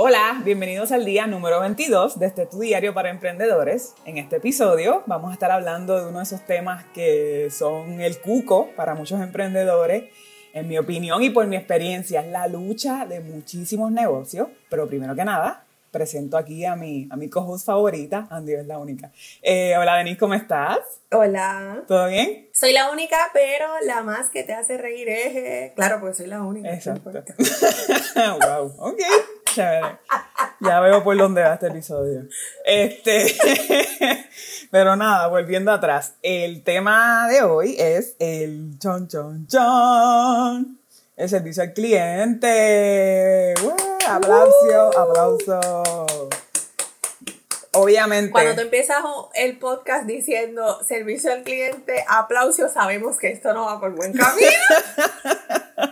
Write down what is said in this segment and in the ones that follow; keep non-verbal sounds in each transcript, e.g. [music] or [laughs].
Hola, bienvenidos al día número 22 de este Tu Diario para Emprendedores. En este episodio vamos a estar hablando de uno de esos temas que son el cuco para muchos emprendedores. En mi opinión y por mi experiencia, es la lucha de muchísimos negocios. Pero primero que nada, presento aquí a mi, a mi co-host favorita, Andy es la única. Eh, hola Denise, ¿cómo estás? Hola. ¿Todo bien? Soy la única, pero la más que te hace reír es... eh, Claro, porque soy la única. Exacto. [laughs] [laughs] wow, ok. Chévere. Ya veo por dónde va este episodio. Este, [laughs] pero nada, volviendo atrás. El tema de hoy es el chon chon chon. El servicio al cliente. ¡Woo! Aplauso, aplauso. Obviamente. Cuando tú empiezas el podcast diciendo servicio al cliente, aplausos, sabemos que esto no va por buen camino.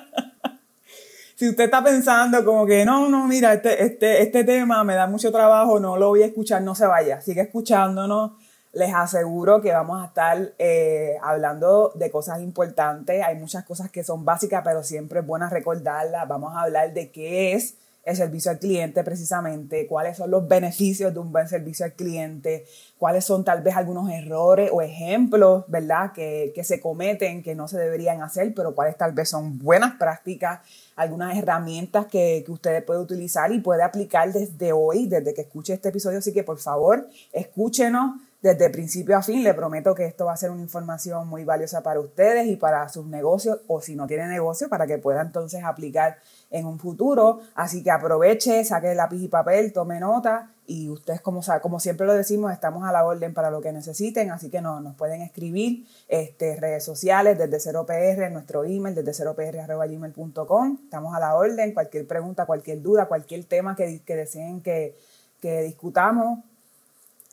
[laughs] si usted está pensando como que no, no, mira, este, este, este tema me da mucho trabajo, no lo voy a escuchar, no se vaya, sigue escuchándonos. Les aseguro que vamos a estar eh, hablando de cosas importantes. Hay muchas cosas que son básicas, pero siempre es bueno recordarlas. Vamos a hablar de qué es el servicio al cliente precisamente, cuáles son los beneficios de un buen servicio al cliente, cuáles son tal vez algunos errores o ejemplos, ¿verdad?, que, que se cometen, que no se deberían hacer, pero cuáles tal vez son buenas prácticas, algunas herramientas que, que usted puede utilizar y puede aplicar desde hoy, desde que escuche este episodio. Así que por favor, escúchenos desde principio a fin. Le prometo que esto va a ser una información muy valiosa para ustedes y para sus negocios o si no tiene negocio, para que pueda entonces aplicar en un futuro. Así que aproveche, saque lápiz y papel, tome nota y ustedes, como, como siempre lo decimos, estamos a la orden para lo que necesiten, así que no, nos pueden escribir este, redes sociales desde 0PR, nuestro email desde 0pr.gmail.com. Estamos a la orden, cualquier pregunta, cualquier duda, cualquier tema que, que deseen que, que discutamos,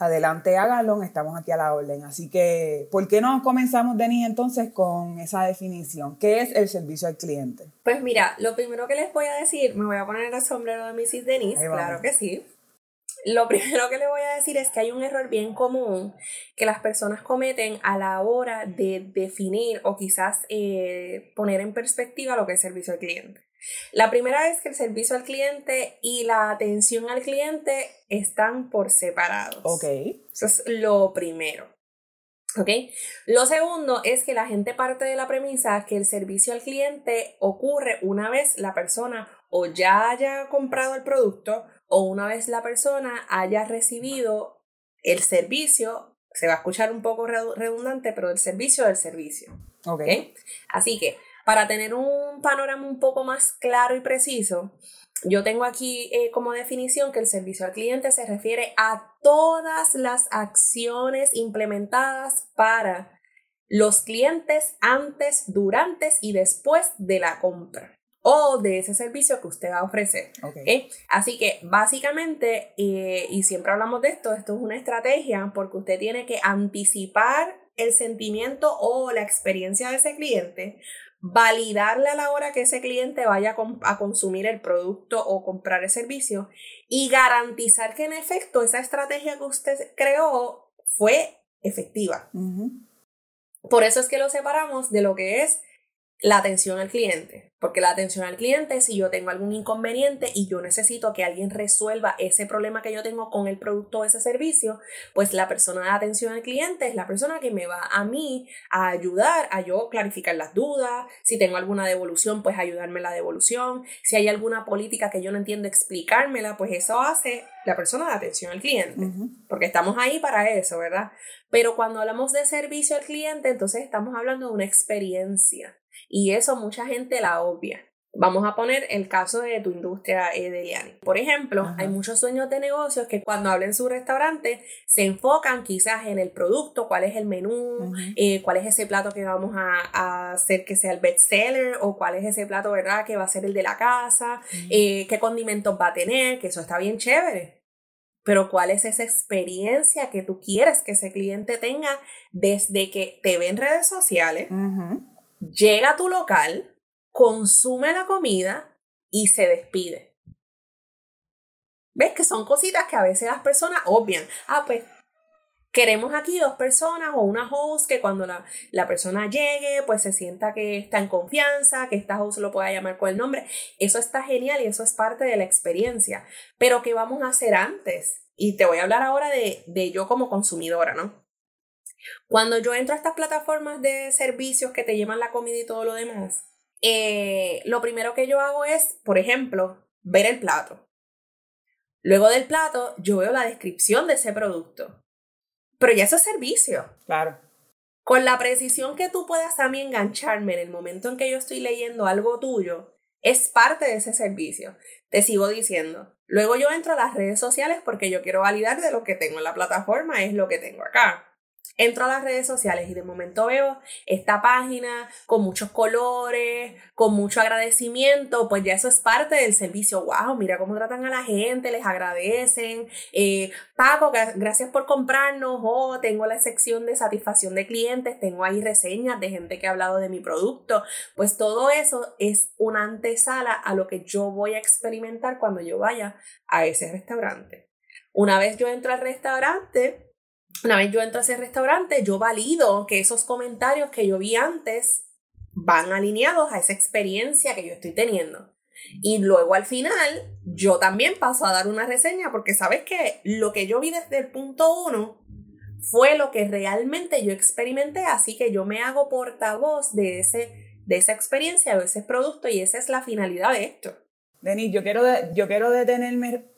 adelante háganlo, estamos aquí a la orden. Así que, ¿por qué no comenzamos, Denis, entonces con esa definición? ¿Qué es el servicio al cliente? Pues mira, lo primero que les voy a decir, me voy a poner el sombrero de Mrs. Denise, claro que sí. Lo [laughs] primero que le voy a decir es que hay un error bien común que las personas cometen a la hora de definir o quizás eh, poner en perspectiva lo que es servicio al cliente. La primera es que el servicio al cliente y la atención al cliente están por separados. Ok. Eso es lo primero. ¿Ok? Lo segundo es que la gente parte de la premisa que el servicio al cliente ocurre una vez la persona o ya haya comprado el producto o una vez la persona haya recibido el servicio, se va a escuchar un poco redu- redundante, pero el servicio del servicio. Ok. ¿ok? Así que para tener un panorama un poco más claro y preciso, yo tengo aquí eh, como definición que el servicio al cliente se refiere a todas las acciones implementadas para los clientes antes, durante y después de la compra o de ese servicio que usted va a ofrecer. Ok. ¿ok? Así que básicamente, eh, y siempre hablamos de esto, esto es una estrategia porque usted tiene que anticipar el sentimiento o la experiencia de ese cliente, validarle a la hora que ese cliente vaya a, consumir el producto o comprar el servicio y garantizar que en efecto esa estrategia que usted creó fue efectiva. Por eso es que lo separamos de lo que es la atención al cliente. Porque la atención al cliente, si yo tengo algún inconveniente y yo necesito que alguien resuelva ese problema que yo tengo con el producto o ese servicio, pues la persona de atención al cliente es la persona que me va a mí a ayudar a yo clarificar las dudas. Si tengo alguna devolución, pues ayudarme la devolución. Si hay alguna política que yo no entiendo, explicármela, pues eso hace la persona de atención al cliente. Porque estamos ahí para eso, ¿verdad? Pero cuando hablamos de servicio al cliente, entonces estamos hablando de una experiencia. Y eso mucha gente la obvia. Vamos a poner el caso de tu industria eh, de Liani. Por ejemplo, hay muchos dueños de negocios que cuando hablen su restaurante se enfocan quizás en el producto, cuál es el menú, eh, cuál es ese plato que vamos a, hacer que sea el best seller o cuál es ese plato, ¿verdad?, que va a ser el de la casa, eh, qué condimentos va a tener, que eso está bien chévere. Pero cuál es esa experiencia que tú quieres que ese cliente tenga desde que te ve en redes sociales llega a tu local, consume la comida y se despide. ¿Ves? Que son cositas que a veces las personas obvian. Ah, pues queremos aquí dos personas o una host que cuando la, la, persona llegue, pues se sienta que está en confianza, que esta host lo pueda llamar con el nombre. Eso está genial y eso es parte de la experiencia. Pero ¿qué vamos a hacer antes? Y te voy a hablar ahora de, de yo como consumidora, ¿no? Cuando yo entro a estas plataformas de servicios que te llevan la comida y todo lo demás, eh, lo primero que yo hago es, por ejemplo, ver el plato. Luego del plato, yo veo la descripción de ese producto. Pero ya eso es servicio. Claro. Con la precisión que tú puedas a mí engancharme en el momento en que yo estoy leyendo algo tuyo, es parte de ese servicio. Te sigo diciendo. Luego yo entro a las redes sociales porque yo quiero validar de lo que tengo en la plataforma, es lo que tengo acá entro a las redes sociales y de momento veo esta página con muchos colores, con mucho agradecimiento, pues ya eso es parte del servicio. ¡Wow! Mira cómo tratan a la gente, les agradecen. Eh, Paco, gracias por comprarnos. Oh, tengo la sección de satisfacción de clientes, tengo ahí reseñas de gente que ha hablado de mi producto. Pues todo eso es una antesala a lo que yo voy a experimentar cuando yo vaya a ese restaurante. Una vez yo entro al restaurante, una vez yo entro a ese restaurante, yo valido que esos comentarios que yo vi antes van alineados a esa experiencia que yo estoy teniendo. Y luego al final, yo también paso a dar una reseña porque sabes que lo que yo vi desde el punto uno fue lo que realmente yo experimenté, así que yo me hago portavoz de, ese, de esa experiencia, de ese producto y esa es la finalidad de esto. Denis, yo quiero, yo quiero detenerme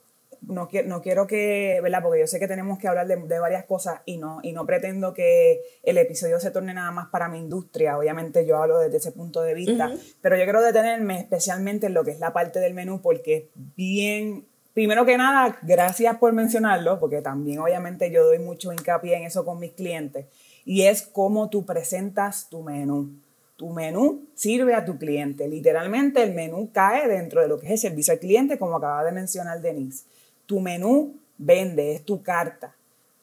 no, no quiero que, ¿verdad? Porque yo sé que tenemos que hablar de, de, varias cosas y no, y no pretendo que el episodio se torne nada más para mi industria. Obviamente yo hablo desde ese punto de vista, pero yo quiero detenerme especialmente en lo que es la parte del menú porque bien, primero que nada, gracias por mencionarlo, porque también obviamente yo doy mucho hincapié en eso con mis clientes, y es cómo tú presentas tu menú. Tu menú sirve a tu cliente. Literalmente el menú cae dentro de lo que es el servicio al cliente, como acaba de mencionar Denise. Tu menú vende, es tu carta.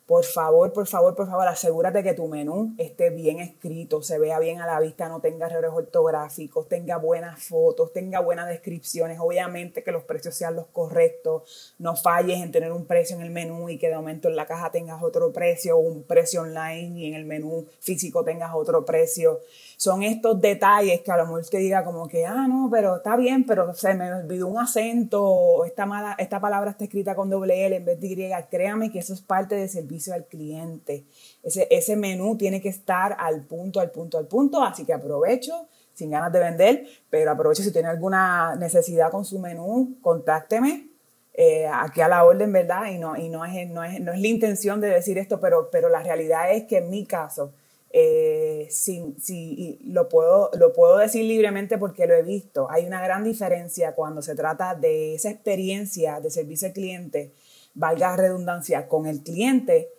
Por favor, por favor, por favor, asegúrate que tu menú esté bien escrito, se vea bien a la vista, no tenga errores ortográficos, tenga buenas fotos, tenga buenas descripciones. Obviamente que los precios sean los correctos. No falles en tener un precio en el menú y que de momento en la caja tengas otro precio o un precio online y en el menú físico tengas otro precio son estos detalles que a lo mejor te diga como que, ah, no, pero está bien, pero se me olvidó un acento, o esta, mala, esta palabra está escrita con doble L en vez de Y. Créame que eso es parte del servicio al cliente. Ese, ese menú tiene que estar al punto, al punto, al punto, así que aprovecho sin ganas de vender, pero aprovecho si tiene alguna necesidad con su menú, contácteme. Eh, aquí a la orden, ¿verdad? Y no, y no, es, no, es, no es la intención de decir esto, pero, pero la realidad es que en mi caso, eh, si, lo, puedo, lo puedo decir libremente porque lo he visto. Hay una gran diferencia cuando se trata de esa experiencia de servicio al cliente, valga redundancia, con el cliente,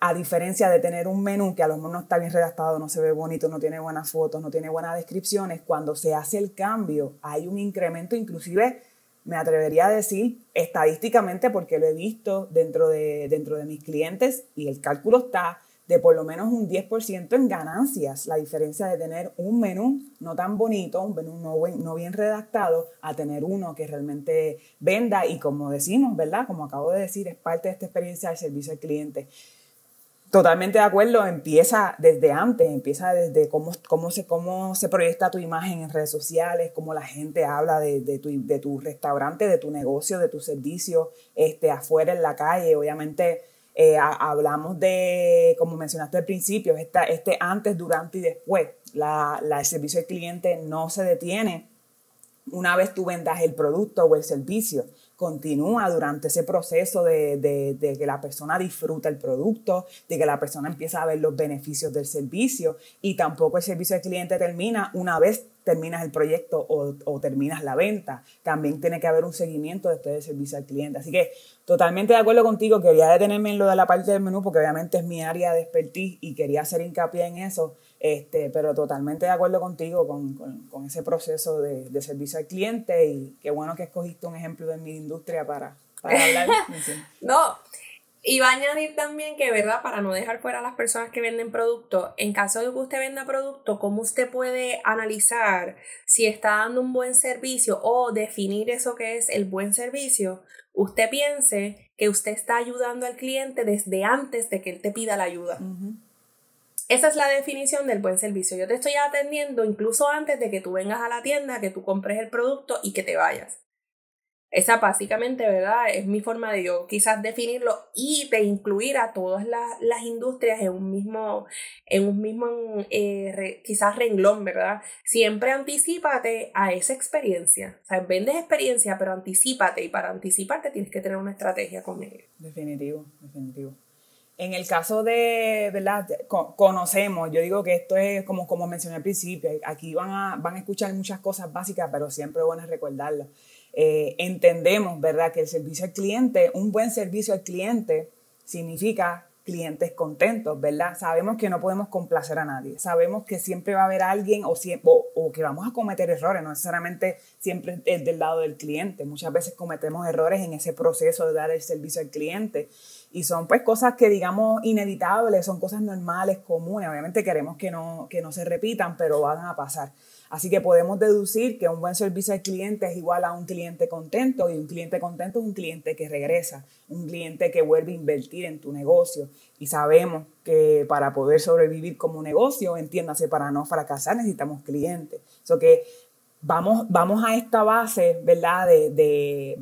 a diferencia de tener un menú que a lo mejor no está bien redactado, no se ve bonito, no tiene buenas fotos, no tiene buenas descripciones. Cuando se hace el cambio, hay un incremento, inclusive me atrevería a decir estadísticamente porque lo he visto dentro de, dentro de mis clientes y el cálculo está de por lo menos un 10% en ganancias. La diferencia de tener un menú no tan bonito, un menú no, no bien redactado, a tener uno que realmente venda y como decimos, ¿verdad? Como acabo de decir, es parte de esta experiencia de servicio al cliente. Totalmente de acuerdo, empieza desde antes, empieza desde cómo, cómo, se, cómo se proyecta tu imagen en redes sociales, cómo la gente habla de, de, tu, de tu restaurante, de tu negocio, de tu servicio, este, afuera en la calle. Obviamente eh, hablamos de, como mencionaste al principio, esta, este antes, durante y después. La, el servicio al cliente no se detiene una vez tú vendas el producto o el servicio continúa durante ese proceso de, de, que la persona disfruta el producto, de que la persona empieza a ver los beneficios del servicio y tampoco el servicio al cliente termina una vez terminas el proyecto o, o, terminas la venta. También tiene que haber un seguimiento después del servicio al cliente. Así que totalmente de acuerdo contigo, quería detenerme en lo de la parte del menú porque obviamente es mi área de expertise y quería hacer hincapié en eso. Este, pero totalmente de acuerdo contigo con, con, con ese proceso de, de, servicio al cliente y qué bueno que escogiste un ejemplo de mi industria para, para hablar. [laughs] no, y va a añadir también que, ¿verdad? Para no dejar fuera a las personas que venden productos, en caso de que usted venda producto, ¿cómo usted puede analizar si está dando un buen servicio o definir eso que es el buen servicio? Usted piense que usted está ayudando al cliente desde antes de que él te pida la ayuda. Esa es la definición del buen servicio. Yo te estoy atendiendo incluso antes de que tú vengas a la tienda, que tú compres el producto y que te vayas. Esa básicamente, ¿verdad? Es mi forma de yo quizás definirlo y de incluir a todas las, industrias en un mismo, en un mismo eh, quizás renglón, ¿verdad? Siempre anticipate a esa experiencia. O sea, vendes experiencia, pero anticipate y para anticiparte tienes que tener una estrategia con ello. Definitivo, definitivo. En el caso de, ¿verdad? Conocemos, yo digo que esto es como, como mencioné al principio, aquí van a, van a escuchar muchas cosas básicas, pero siempre es bueno recordarlo. Eh, entendemos, ¿verdad?, que el servicio al cliente, un buen servicio al cliente significa clientes contentos, ¿verdad? Sabemos que no podemos complacer a nadie, sabemos que siempre va a haber alguien o, o, que vamos a cometer errores, no necesariamente siempre es del lado del cliente, muchas veces cometemos errores en ese proceso de dar el servicio al cliente y son pues cosas que digamos inevitables, son cosas normales, comunes, obviamente queremos que no, que no se repitan, pero van a pasar. Así que podemos deducir que un buen servicio al cliente es igual a un cliente contento y un cliente contento es un cliente que regresa, un cliente que vuelve a invertir en tu negocio. Y sabemos que para poder sobrevivir como negocio, entiéndase, para no fracasar necesitamos clientes. So que vamos, vamos a esta base, ¿verdad? De,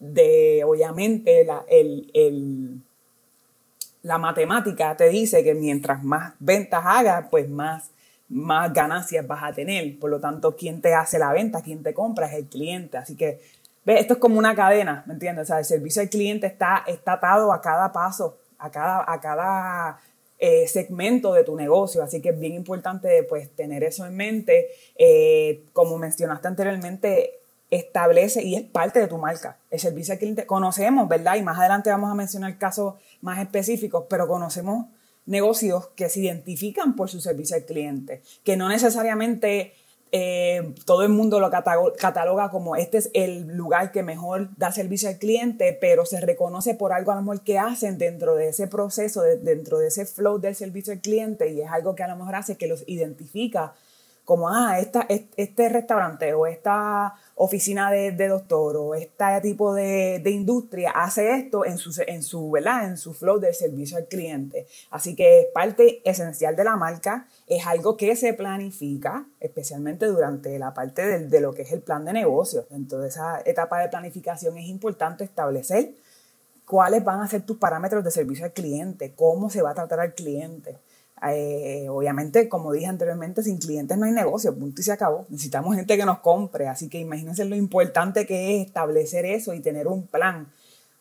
obviamente, la, el, la matemática te dice que mientras más ventas hagas, pues más más ganancias vas a tener. Por lo tanto, quien te hace la venta, quien te compra es el cliente. Así que, ¿ves? Esto es como una cadena, ¿me entiendes? O sea, el servicio al cliente está, está atado a cada paso, a cada, a cada eh, segmento de tu negocio. Así que es bien importante pues, tener eso en mente. Eh, como mencionaste anteriormente, establece y es parte de tu marca. El servicio al cliente, conocemos, ¿verdad? Y más adelante vamos a mencionar casos más específicos, pero conocemos negocios que se identifican por su servicio al cliente, que no necesariamente eh, todo el mundo lo cataloga como este es el lugar que mejor da servicio al cliente, pero se reconoce por algo a lo mejor que hacen dentro de ese proceso, dentro de ese flow del servicio al cliente y es algo que a lo mejor hace que los identifica como, ah, esta, este restaurante o esta oficina de, doctor o este tipo de, industria hace esto en su, en, su, ¿verdad? en su flow de servicio al cliente. Así que es parte esencial de la marca, es algo que se planifica, especialmente durante la parte de, de lo que es el plan de negocio. Dentro de esa etapa de planificación es importante establecer cuáles van a ser tus parámetros de servicio al cliente, cómo se va a tratar al cliente. Eh, obviamente, como dije anteriormente, sin clientes no hay negocio, punto y se acabó. Necesitamos gente que nos compre, así que imagínense lo importante que es establecer eso y tener un plan.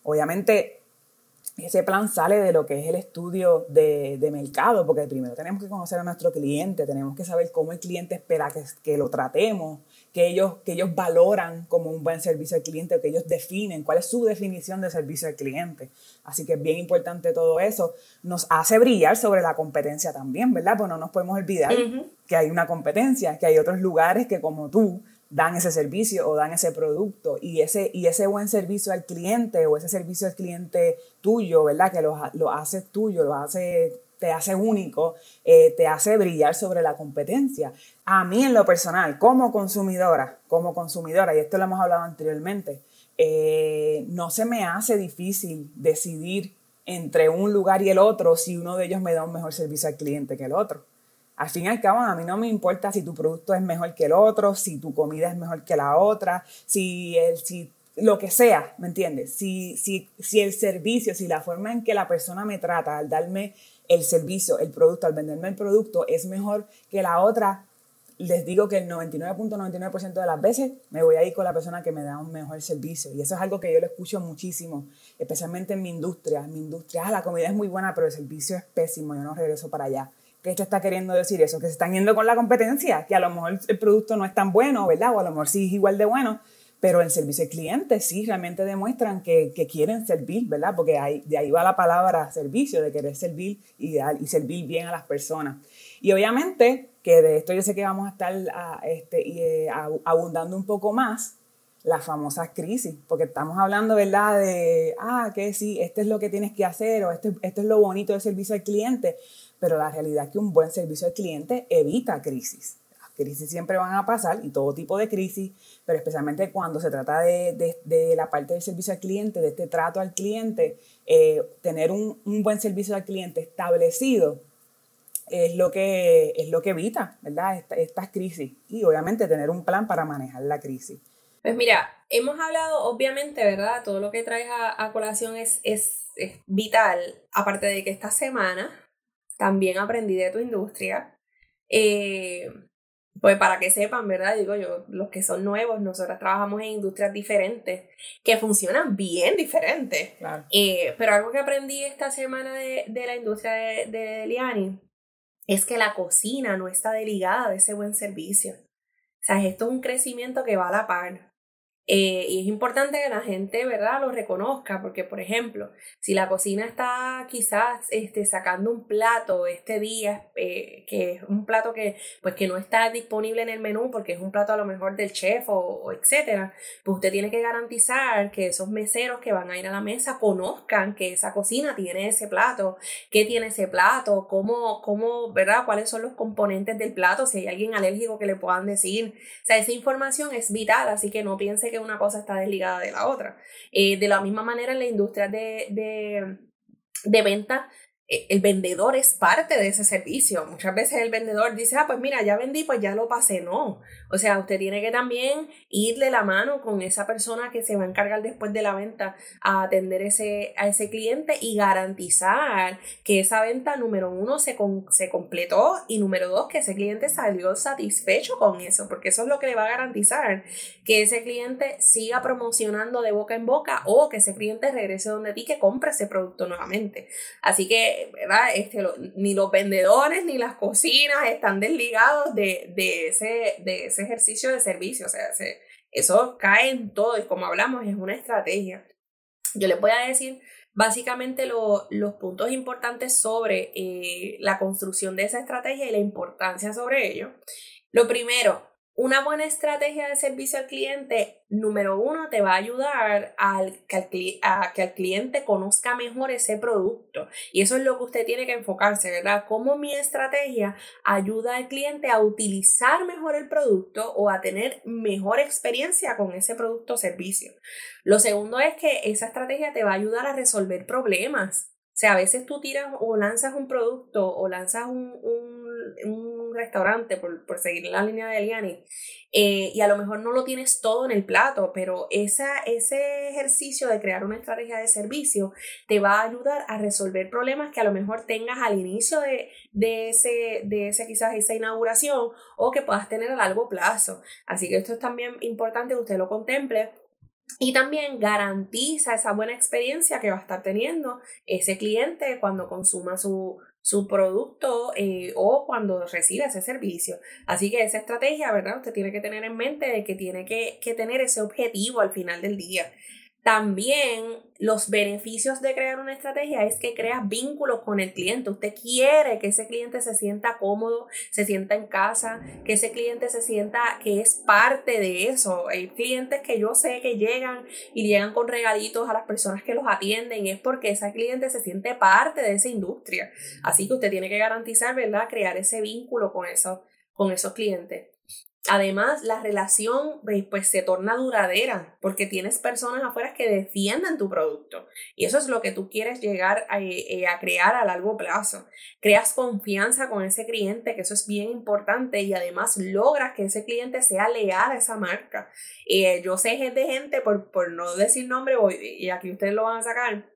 Obviamente, ese plan sale de lo que es el estudio de, de, mercado, porque primero tenemos que conocer a nuestro cliente, tenemos que saber cómo el cliente espera que, que lo tratemos, que ellos, que ellos valoran como un buen servicio al cliente, que ellos definen cuál es su definición de servicio al cliente. Así que es bien importante todo eso. Nos hace brillar sobre la competencia también, ¿verdad? Pues no nos podemos olvidar que hay una competencia, que hay otros lugares que como tú dan ese servicio o dan ese producto y ese, y ese buen servicio al cliente o ese servicio al cliente tuyo, ¿verdad? Que lo, lo haces tuyo, lo hace, te hace único, eh, te hace brillar sobre la competencia. A mí en lo personal, como consumidora, como consumidora, y esto lo hemos hablado anteriormente, eh, no se me hace difícil decidir entre un lugar y el otro si uno de ellos me da un mejor servicio al cliente que el otro. Al fin y al cabo, a mí no me importa si tu producto es mejor que el otro, si tu comida es mejor que la otra, si, el, si lo que sea, ¿me entiendes? Si, si, si el servicio, si la forma en que la persona me trata al darme el servicio, el producto, al venderme el producto es mejor que la otra, les digo que el 99.99% de las veces me voy a ir con la persona que me da un mejor servicio. Y eso es algo que yo lo escucho muchísimo, especialmente en mi industria. Mi industria, ah, la comida es muy buena, pero el servicio es pésimo, yo no regreso para allá. ¿Qué te está queriendo decir eso? Que se están yendo con la competencia, que a lo mejor el producto no es tan bueno, ¿verdad? O a lo mejor sí es igual de bueno, pero el servicio al cliente sí realmente demuestran que, que, quieren servir, ¿verdad? Porque ahí, de ahí va la palabra servicio, de querer servir y, y servir bien a las personas. Y obviamente, que de esto yo sé que vamos a estar a, este, y, eh, abundando un poco más, las famosas crisis, porque estamos hablando, ¿verdad? De, ah, que sí, esto es lo que tienes que hacer o esto, esto es lo bonito del servicio al cliente, pero la realidad es que un buen servicio al cliente evita crisis. Crisis siempre van a pasar y todo tipo de crisis, pero especialmente cuando se trata de, de, la parte del servicio al cliente, de este trato al cliente, eh, tener un, un, buen servicio al cliente establecido es lo que, es lo que evita, ¿verdad? estas crisis y obviamente tener un plan para manejar la crisis. Pues mira, hemos hablado, obviamente, ¿verdad? Todo lo que traes a, colación es, es, es, vital, aparte de que esta semana también aprendí de tu industria. Eh, pues para que sepan, ¿verdad? Digo yo, los que son nuevos, nosotros trabajamos en industrias diferentes, que funcionan bien diferentes. Eh, pero algo que aprendí esta semana de, de la industria de, de Liani es que la cocina no está desligada de ese buen servicio. O sea, esto es un crecimiento que va a la par. Eh, y es importante que la gente, ¿verdad?, lo reconozca, porque, por ejemplo, si la cocina está quizás este, sacando un plato este día, eh, que es un plato que, pues, que no está disponible en el menú porque es un plato a lo mejor del chef o, o, etcétera, pues usted tiene que garantizar que esos meseros que van a ir a la mesa conozcan que esa cocina tiene ese plato, qué tiene ese plato, cómo, cómo, ¿verdad?, cuáles son los componentes del plato, si hay alguien alérgico que le puedan decir. O sea, esa información es vital, así que no piense que una cosa está desligada de la otra. Eh, de la misma manera en la industria de, de, venta, el vendedor es parte de ese servicio. Muchas veces el vendedor dice, ah, pues mira, ya vendí, pues ya lo pasé. No. O sea, usted tiene que también ir de la mano con esa persona que se va a encargar después de la venta a atender ese, a ese cliente y garantizar que esa venta, número uno, se, se completó y número dos, que ese cliente salió satisfecho con eso, porque eso es lo que le va a garantizar que ese cliente siga promocionando de boca en boca o que ese cliente regrese donde ti que compre ese producto nuevamente. Así que ¿verdad? Este, ni los vendedores ni las cocinas están desligados de, de, ese, de ese ejercicio de servicio. O sea, eso cae en todo y como hablamos, es una estrategia. Yo les voy a decir básicamente los puntos importantes sobre eh, la construcción de esa estrategia y la importancia sobre ello. Lo primero, una buena estrategia de servicio al cliente, número uno, te va a ayudar al, a que el cliente conozca mejor ese producto. Y eso es lo que usted tiene que enfocarse, ¿verdad? Cómo mi estrategia ayuda al cliente a utilizar mejor el producto o a tener mejor experiencia con ese producto o servicio. Lo segundo es que esa estrategia te va a ayudar a resolver problemas. Sea, a veces tú tiras o lanzas un producto o lanzas un, un restaurante, por, por seguir la línea de Eliani, eh, y a lo mejor no lo tienes todo en el plato, pero ese ejercicio de crear una estrategia de servicio te va a ayudar a resolver problemas que a lo mejor tengas al inicio de, de, ese, de ese, quizás esa inauguración o que puedas tener a largo plazo. Así que esto es también importante que usted lo contemple y también garantiza esa buena experiencia que va a estar teniendo ese cliente cuando consuma su, su producto eh, o cuando recibe ese servicio. Así que esa estrategia, ¿verdad? Usted tiene que tener en mente de que tiene que, que tener ese objetivo al final del día. También los beneficios de crear una estrategia es que creas vínculos con el cliente. Usted quiere que ese cliente se sienta cómodo, se sienta en casa, que ese cliente se sienta que es parte de eso. Hay clientes que yo sé que llegan y llegan con regalitos a las personas que los atienden es porque ese cliente se siente parte de esa industria. Así que usted tiene que garantizar, ¿verdad? Crear ese vínculo con, eso, con esos clientes. Además, la relación pues, se torna duradera porque tienes personas afuera que defienden tu producto. Y eso es lo que tú quieres llegar a, eh, a, crear a largo plazo. Creas confianza con ese cliente, que eso es bien importante, y además logras que ese cliente sea leal a esa marca. Eh, yo sé de gente, por, por no decir nombre, y aquí ustedes lo van a sacar,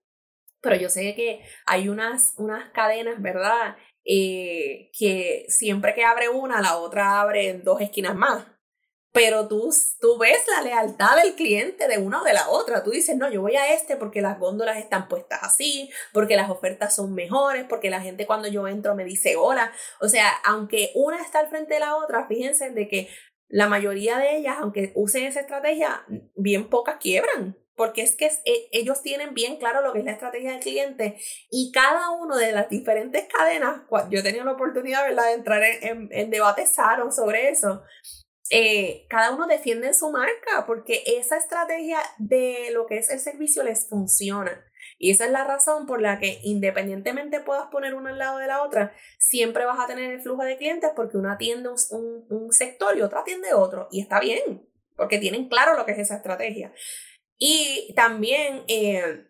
pero yo sé que hay unas, unas cadenas, ¿verdad? Eh, que siempre que abre una, la otra abre en dos esquinas más. Pero tú, tú ves la lealtad del cliente de una o de la otra. Tú dices, no, yo voy a este porque las góndolas están puestas así, porque las ofertas son mejores, porque la gente cuando yo entro me dice hola. O sea, aunque una está al frente de la otra, fíjense de que la mayoría de ellas, aunque usen esa estrategia, bien pocas quiebran porque es que e, ellos tienen bien claro lo que es la estrategia del cliente y cada uno de las diferentes cadenas, yo he tenido la oportunidad ¿verdad? de entrar en, en, debates sanos sobre eso, eh, cada uno defiende su marca porque esa estrategia de lo que es el servicio les funciona. Y esa es la razón por la que independientemente puedas poner una al lado de la otra, siempre vas a tener el flujo de clientes porque una atiende un, un sector y otra atiende otro. Y está bien, porque tienen claro lo que es esa estrategia. Y también, eh,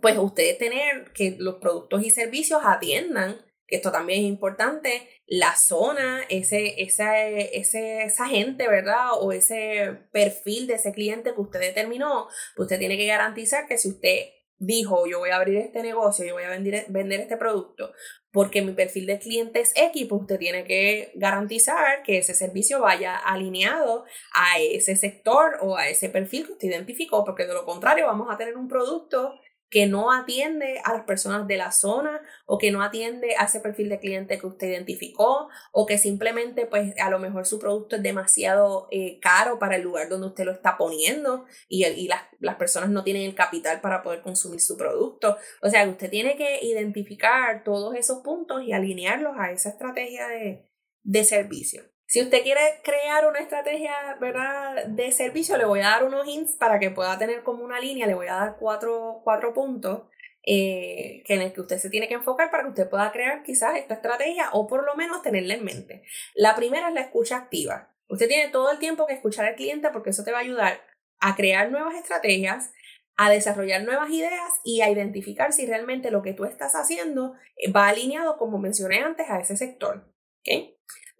pues ustedes tener que los productos y servicios atiendan, que esto también es importante, la zona, ese, esa, ese, esa gente, ¿verdad? O ese perfil de ese cliente que usted determinó, pues usted tiene que garantizar que si usted dijo, yo voy a abrir este negocio, yo voy a vender, vender este producto, porque mi perfil de cliente es X, pues usted tiene que garantizar que ese servicio vaya alineado a ese sector o a ese perfil que usted identificó, porque de lo contrario vamos a tener un producto que no atiende a las personas de la zona o que no atiende a ese perfil de cliente que usted identificó o que simplemente pues a lo mejor su producto es demasiado eh, caro para el lugar donde usted lo está poniendo y, y las, las, personas no tienen el capital para poder consumir su producto. O sea, usted tiene que identificar todos esos puntos y alinearlos a esa estrategia de, de servicio. Si usted quiere crear una estrategia ¿verdad? de servicio, le voy a dar unos hints para que pueda tener como una línea, le voy a dar cuatro, cuatro puntos eh, en el que usted se tiene que enfocar para que usted pueda crear quizás esta estrategia o por lo menos tenerla en mente. La primera es la escucha activa. Usted tiene todo el tiempo que escuchar al cliente porque eso te va a ayudar a crear nuevas estrategias, a desarrollar nuevas ideas y a identificar si realmente lo que tú estás haciendo va alineado, como mencioné antes, a ese sector. ¿okay?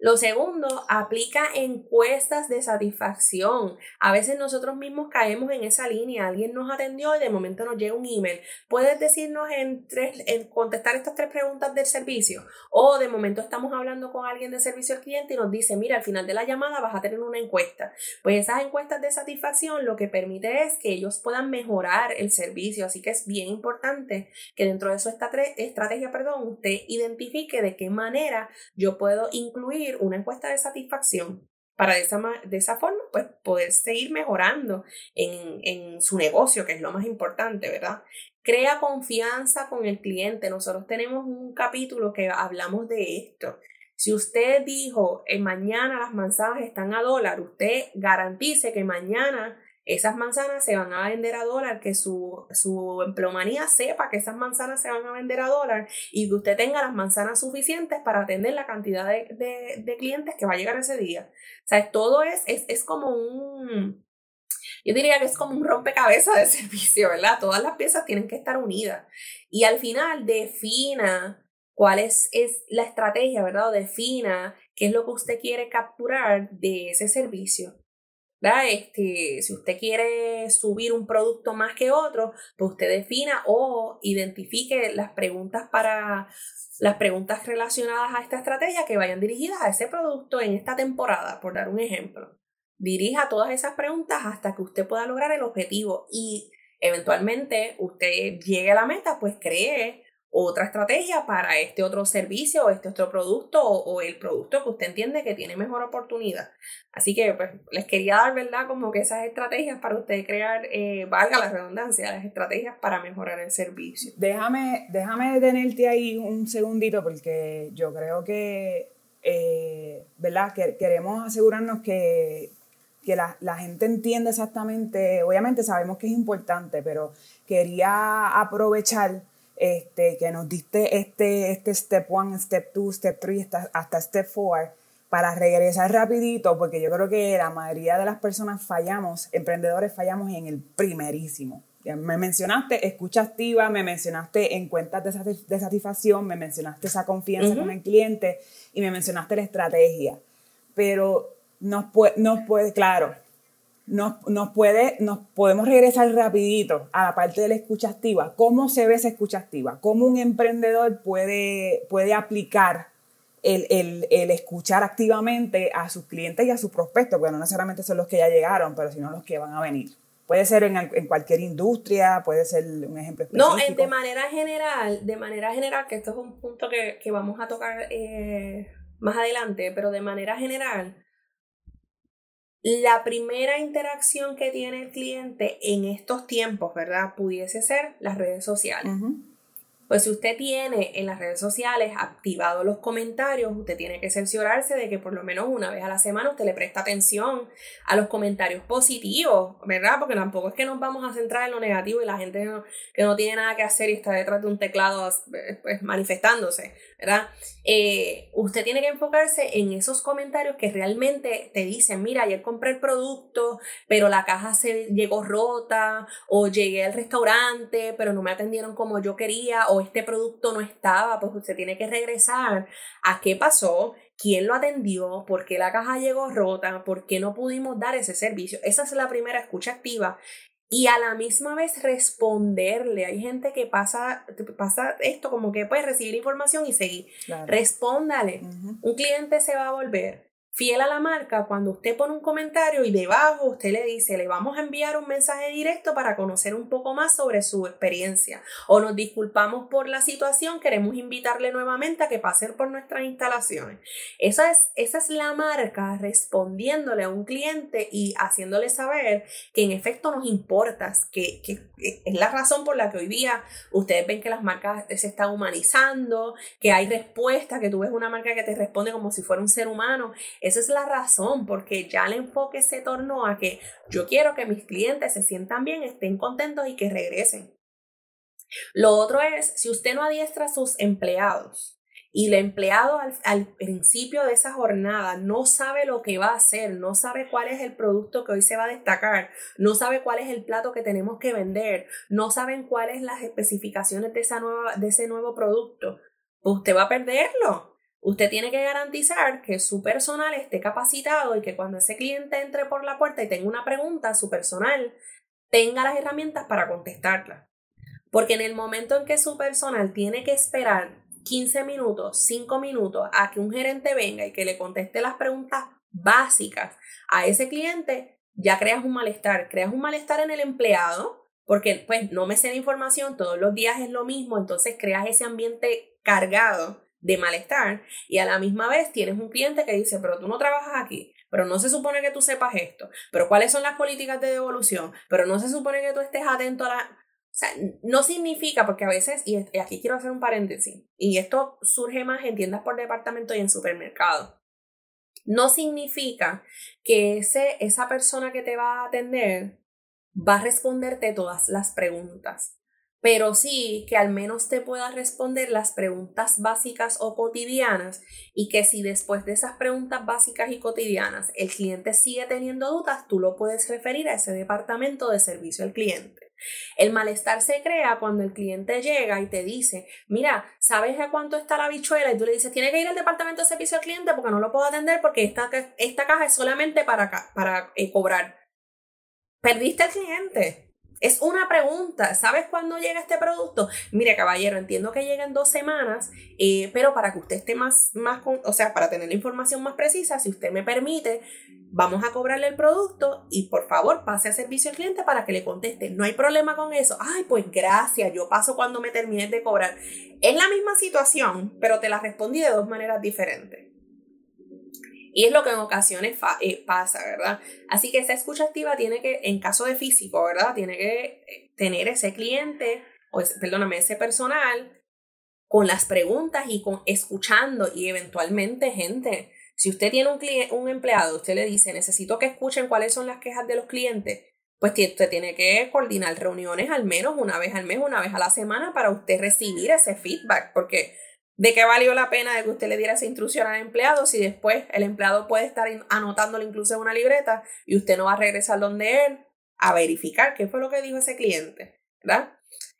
Lo segundo, aplica encuestas de satisfacción. A veces nosotros mismos caemos en esa línea. Alguien nos atendió y de momento nos llega un email. ¿Puedes decirnos en, tres, en contestar estas tres preguntas del servicio? O de momento estamos hablando con alguien de servicio al cliente y nos dice, mira, al final de la llamada vas a tener una encuesta. Pues esas encuestas de satisfacción lo que permite es que ellos puedan mejorar el servicio. Así que es bien importante que dentro de su estrategia, perdón, usted identifique de qué manera yo puedo incluir una encuesta de satisfacción para de esa, de esa forma pues poder seguir mejorando en, en su negocio, que es lo más importante, ¿verdad? Crea confianza con el cliente. Nosotros tenemos un capítulo que hablamos de esto. Si usted dijo, en mañana las manzanas están a dólar, usted garantice que mañana esas manzanas se van a vender a dólar, que su, su empleomanía sepa que esas manzanas se van a vender a dólar y que usted tenga las manzanas suficientes para atender la cantidad de, de, clientes que va a llegar ese día. O sea, todo es, es, es como un, yo diría que es como un rompecabezas de [laughs] servicio, ¿verdad? Todas las piezas tienen que estar unidas. Y al final defina cuál es, la estrategia, ¿verdad? Defina qué es lo que usted quiere capturar de ese servicio. Este, si usted quiere subir un producto más que otro, pues usted defina o identifique las preguntas para las preguntas relacionadas a esta estrategia que vayan dirigidas a ese producto en esta temporada, por dar un ejemplo. Dirija todas esas preguntas hasta que usted pueda lograr el objetivo y eventualmente usted llegue a la meta, pues cree otra estrategia para este otro servicio o este otro producto o, el producto que usted entiende que tiene mejor oportunidad. Así que pues les quería dar, ¿verdad? Como que esas estrategias para usted crear, eh, valga la redundancia, las estrategias para mejorar el servicio. Déjame, déjame detenerte ahí un segundito porque yo creo que, eh, ¿verdad? Que queremos asegurarnos que, que la, la, gente entienda exactamente, obviamente sabemos que es importante, pero quería aprovechar este, que nos diste este, este step one, step two, step three, hasta, hasta step four, para regresar rapidito, porque yo creo que la mayoría de las personas fallamos, emprendedores fallamos en el primerísimo. Me mencionaste escucha activa, me mencionaste en cuentas de, satisfacción, me mencionaste esa confianza con el cliente y me mencionaste la estrategia. Pero nos puede, nos puede claro, nos, nos, puede, nos podemos regresar rapidito a la parte de la escucha activa. ¿Cómo se ve esa escucha activa? ¿Cómo un emprendedor puede, puede aplicar el, el, el, escuchar activamente a sus clientes y a sus prospectos? Porque no necesariamente son los que ya llegaron, pero sino los que van a venir. Puede ser en, en cualquier industria, puede ser un ejemplo específico. No, de manera general, de manera general, que esto es un punto que, que vamos a tocar eh, más adelante, pero de manera general, la primera interacción que tiene el cliente en estos tiempos, ¿verdad? Pudiese ser las redes sociales. Pues si usted tiene en las redes sociales activados los comentarios, usted tiene que cerciorarse de que por lo menos una vez a la semana usted le presta atención a los comentarios positivos, ¿verdad? Porque tampoco es que nos vamos a centrar en lo negativo y la gente que no tiene nada que hacer y está detrás de un teclado pues, manifestándose, ¿verdad? Eh, usted tiene que enfocarse en esos comentarios que realmente te dicen, mira, ayer compré el producto, pero la caja se llegó rota, o llegué al restaurante, pero no me atendieron como yo quería, este producto no estaba, pues usted tiene que regresar a qué pasó, quién lo atendió, por qué la caja llegó rota, por qué no pudimos dar ese servicio. Esa es la primera escucha activa. Y a la misma vez responderle. Hay gente que pasa, pasa esto como que puede recibir información y seguir. Respóndale. Un cliente se va a volver fiel a la marca cuando usted pone un comentario y debajo usted le dice, le vamos a enviar un mensaje directo para conocer un poco más sobre su experiencia o nos disculpamos por la situación, queremos invitarle nuevamente a que pase por nuestras instalaciones. Esa es, esa es la marca respondiéndole a un cliente y haciéndole saber que en efecto nos importas, que, que es la razón por la que hoy día ustedes ven que las marcas se están humanizando, que hay respuesta, que tú ves una marca que te responde como si fuera un ser humano esa es la razón, porque ya el enfoque se tornó a que yo quiero que mis clientes se sientan bien, estén contentos y que regresen. Lo otro es, si usted no adiestra a sus empleados y el empleado al, principio de esa jornada no sabe lo que va a hacer, no sabe cuál es el producto que hoy se va a destacar, no sabe cuál es el plato que tenemos que vender, no saben cuáles las especificaciones de, esa nueva, de ese nuevo producto, usted va a perderlo. Usted tiene que garantizar que su personal esté capacitado y que cuando ese cliente entre por la puerta y tenga una pregunta, su personal tenga las herramientas para contestarla. Porque en el momento en que su personal tiene que esperar 15 minutos, 5 minutos a que un gerente venga y que le conteste las preguntas básicas a ese cliente, ya creas un malestar. Creas un malestar en el empleado, porque pues no me sé la información, todos los días es lo mismo, entonces creas ese ambiente cargado de malestar y a la misma vez tienes un cliente que dice, pero tú no trabajas aquí, pero no se supone que tú sepas esto, pero cuáles son las políticas de devolución, pero no se supone que tú estés atento a la... O sea, no significa, porque a veces, y aquí quiero hacer un paréntesis, y esto surge más en tiendas por departamento y en supermercados. No significa que ese, esa persona que te va a atender va a responderte todas las preguntas pero sí que al menos te pueda responder las preguntas básicas o cotidianas y que si después de esas preguntas básicas y cotidianas el cliente sigue teniendo dudas, tú lo puedes referir a ese departamento de servicio al cliente. El malestar se crea cuando el cliente llega y te dice, mira, ¿sabes a cuánto está la bichuela? Y tú le dices, tiene que ir al departamento de servicio al cliente porque no lo puedo atender porque esta, esta caja es solamente para, para eh, cobrar. Perdiste al cliente. Es una pregunta, ¿sabes cuándo llega este producto? Mire, caballero, entiendo que llega en dos semanas, eh, pero para que usted esté más, más o sea, para tener la información más precisa, si usted me permite, vamos a cobrarle el producto y por favor pase a servicio al cliente para que le conteste. No hay problema con eso. Ay, pues gracias, yo paso cuando me termine de cobrar. Es la misma situación, pero te la respondí de dos maneras diferentes. Y es lo que en ocasiones eh, pasa, ¿verdad? Así que esa escucha activa tiene que, en caso de físico, ¿verdad? Tiene que eh, tener ese cliente, o perdóname, ese personal con las preguntas y con escuchando y eventualmente gente. Si usted tiene un, un empleado, usted le dice, necesito que escuchen cuáles son las quejas de los clientes, pues usted tiene que coordinar reuniones al menos una vez al mes, una vez a la semana para usted recibir ese feedback, porque ¿De qué valió la pena de que usted le diera esa instrucción al empleado si después el empleado puede estar anotándolo incluso en una libreta y usted no va a regresar donde él a verificar qué fue lo que dijo ese cliente, ¿verdad?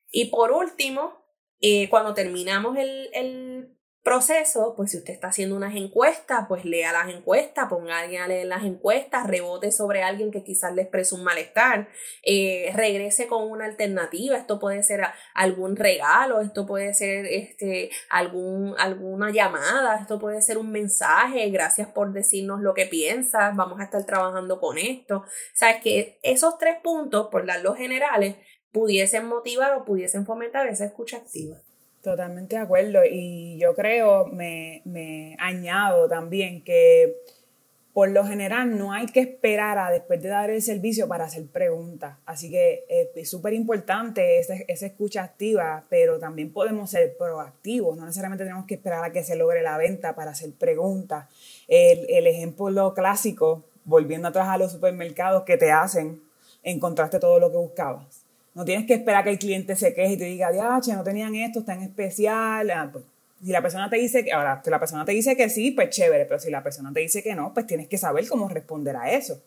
Y por último, eh, cuando terminamos el, el proceso, pues si usted está haciendo unas encuestas, pues lea las encuestas, ponga a alguien a leer las encuestas, rebote sobre alguien que quizás le exprese un malestar, eh, regrese con una alternativa, esto puede ser algún regalo, esto puede ser este, algún, alguna llamada, esto puede ser un mensaje, gracias por decirnos lo que piensas, vamos a estar trabajando con esto. Sabes que esos tres puntos, por dar los generales, pudiesen motivar o pudiesen fomentar esa escucha activa. Totalmente de acuerdo. Y yo creo, me, me añado también que por lo general no hay que esperar a después de dar el servicio para hacer preguntas. Así que eh, es súper importante esa, escucha activa, pero también podemos ser proactivos. No necesariamente tenemos que esperar a que se logre la venta para hacer preguntas. El, el ejemplo clásico, volviendo atrás a los supermercados que te hacen, encontraste todo lo que buscabas. No tienes que esperar que el cliente se queje y te diga, che, no tenían esto, está en especial. Ah, pues, si la persona te dice que, ahora, si la persona te dice que sí, pues chévere, pero si la persona te dice que no, pues tienes que saber cómo responder a eso.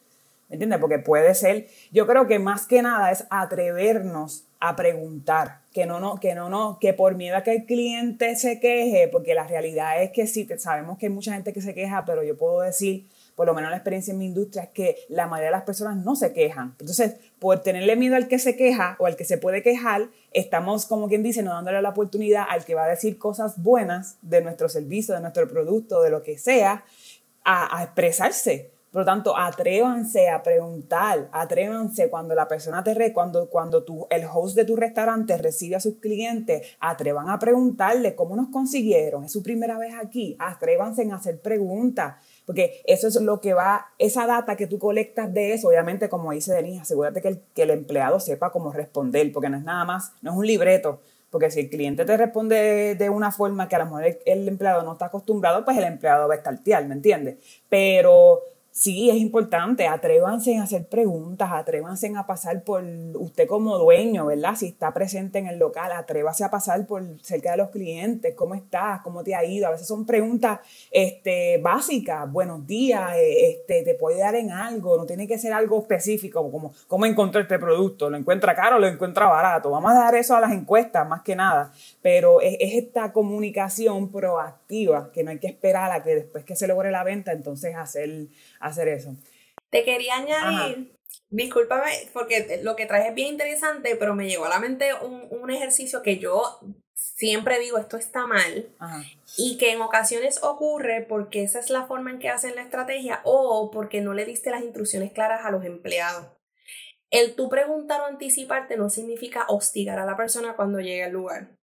¿Me entiendes? Porque puede ser, yo creo que más que nada es atrevernos a preguntar, que no, no, que no, no, que por miedo a que el cliente se queje, porque la realidad es que sí, sabemos que hay mucha gente que se queja, pero yo puedo decir por lo menos la experiencia en mi industria es que la mayoría de las personas no se quejan. Entonces, por tenerle miedo al que se queja o al que se puede quejar, estamos, como quien dice, no dándole la oportunidad al que va a decir cosas buenas de nuestro servicio, de nuestro producto, de lo que sea, a, expresarse. Por lo tanto, atrévanse a preguntar, atrévanse cuando la persona te re, cuando, cuando tú, el host de tu restaurante recibe a sus clientes, atrevan a preguntarle cómo nos consiguieron, es su primera vez aquí, atrévanse a hacer preguntas porque eso es lo que va, esa data que tú colectas de eso, obviamente, como dice Denise, asegúrate que el, que el empleado sepa cómo responder, porque no es nada más, no es un libreto, porque si el cliente te responde de una forma que a lo mejor el, empleado no está acostumbrado, pues el empleado va a estar tial, ¿me entiendes? Pero sí, es importante, atrévanse a hacer preguntas, atrévanse a pasar por usted como dueño, ¿verdad? Si está presente en el local, atrévase a pasar por cerca de los clientes, ¿cómo estás? ¿Cómo te ha ido? A veces son preguntas este, básicas, buenos días, eh, este, te puede dar en algo, no tiene que ser algo específico, como cómo encontré este producto, lo encuentra caro lo encuentra barato. Vamos a dar eso a las encuestas más que nada, pero es esta comunicación proactiva que no hay que esperar a que después que se logre la venta, entonces hacer hacer eso. Te quería añadir, discúlpame, porque lo que traes es bien interesante, pero me llegó a la mente un, un ejercicio que yo siempre digo esto está mal y que en ocasiones ocurre porque esa es la forma en que hacen la estrategia o porque no le diste las instrucciones claras a los empleados. El tú preguntar o anticiparte no significa hostigar a la persona cuando llegue al lugar.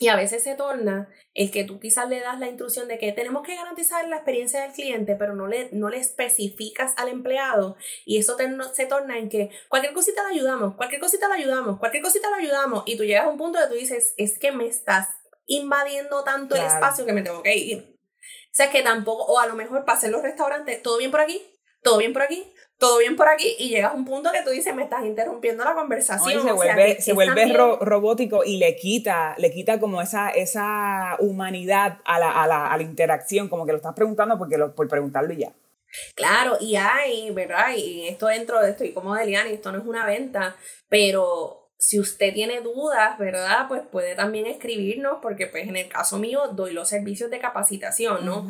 Y a veces se torna el que tú quizás le das la instrucción de que tenemos que garantizar la experiencia del cliente, pero no le, no le especificas al empleado. Y eso se torna en que cualquier cosita le ayudamos, cualquier cosita le ayudamos, cualquier cosita le ayudamos. Y tú llegas a un punto de tú dices, es que me estás invadiendo tanto el espacio que me tengo que ir. O sea, que tampoco, o a lo mejor para los restaurantes, ¿todo bien por aquí? ¿Todo bien por aquí? Todo bien por aquí y llegas a un punto que tú dices, me estás interrumpiendo la conversación. se vuelve, se vuelve robótico y le quita, le quita como esa, esa humanidad a la, a, la, a la interacción, como que lo estás preguntando porque lo, por preguntarlo y ya. Claro, y hay, ¿verdad? Y esto dentro de esto, y como Deliani, esto no es una venta, pero si usted tiene dudas, ¿verdad? Pues puede también escribirnos, porque pues en el caso mío doy los servicios de capacitación, ¿no?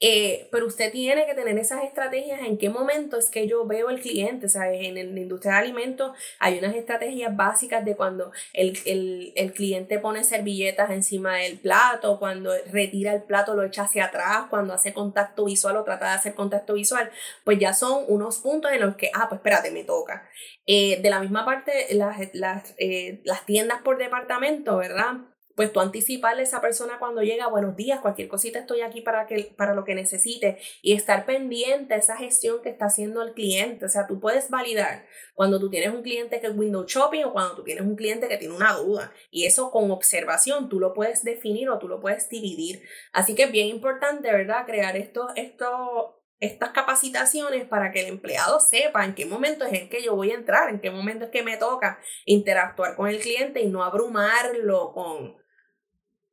Eh, pero usted tiene que tener esas estrategias en qué momento es que yo veo el cliente, ¿sabes? En, la industria de alimentos hay unas estrategias básicas de cuando el, el, el, cliente pone servilletas encima del plato, cuando retira el plato lo echa hacia atrás, cuando hace contacto visual o trata de hacer contacto visual, pues ya son unos puntos en los que, ah, pues espérate, me toca. Eh, de la misma parte, las, las, eh, las tiendas por departamento, ¿verdad? Pues tú anticiparle a esa persona cuando llega, buenos días, cualquier cosita estoy aquí para, que, para lo que necesite y estar pendiente de esa gestión que está haciendo el cliente. O sea, tú puedes validar cuando tú tienes un cliente que es window shopping o cuando tú tienes un cliente que tiene una duda. Y eso con observación tú lo puedes definir o tú lo puedes dividir. Así que es bien importante, ¿verdad? Crear esto, esto, estas capacitaciones para que el empleado sepa en qué momento es en que yo voy a entrar, en qué momento es que me toca interactuar con el cliente y no abrumarlo con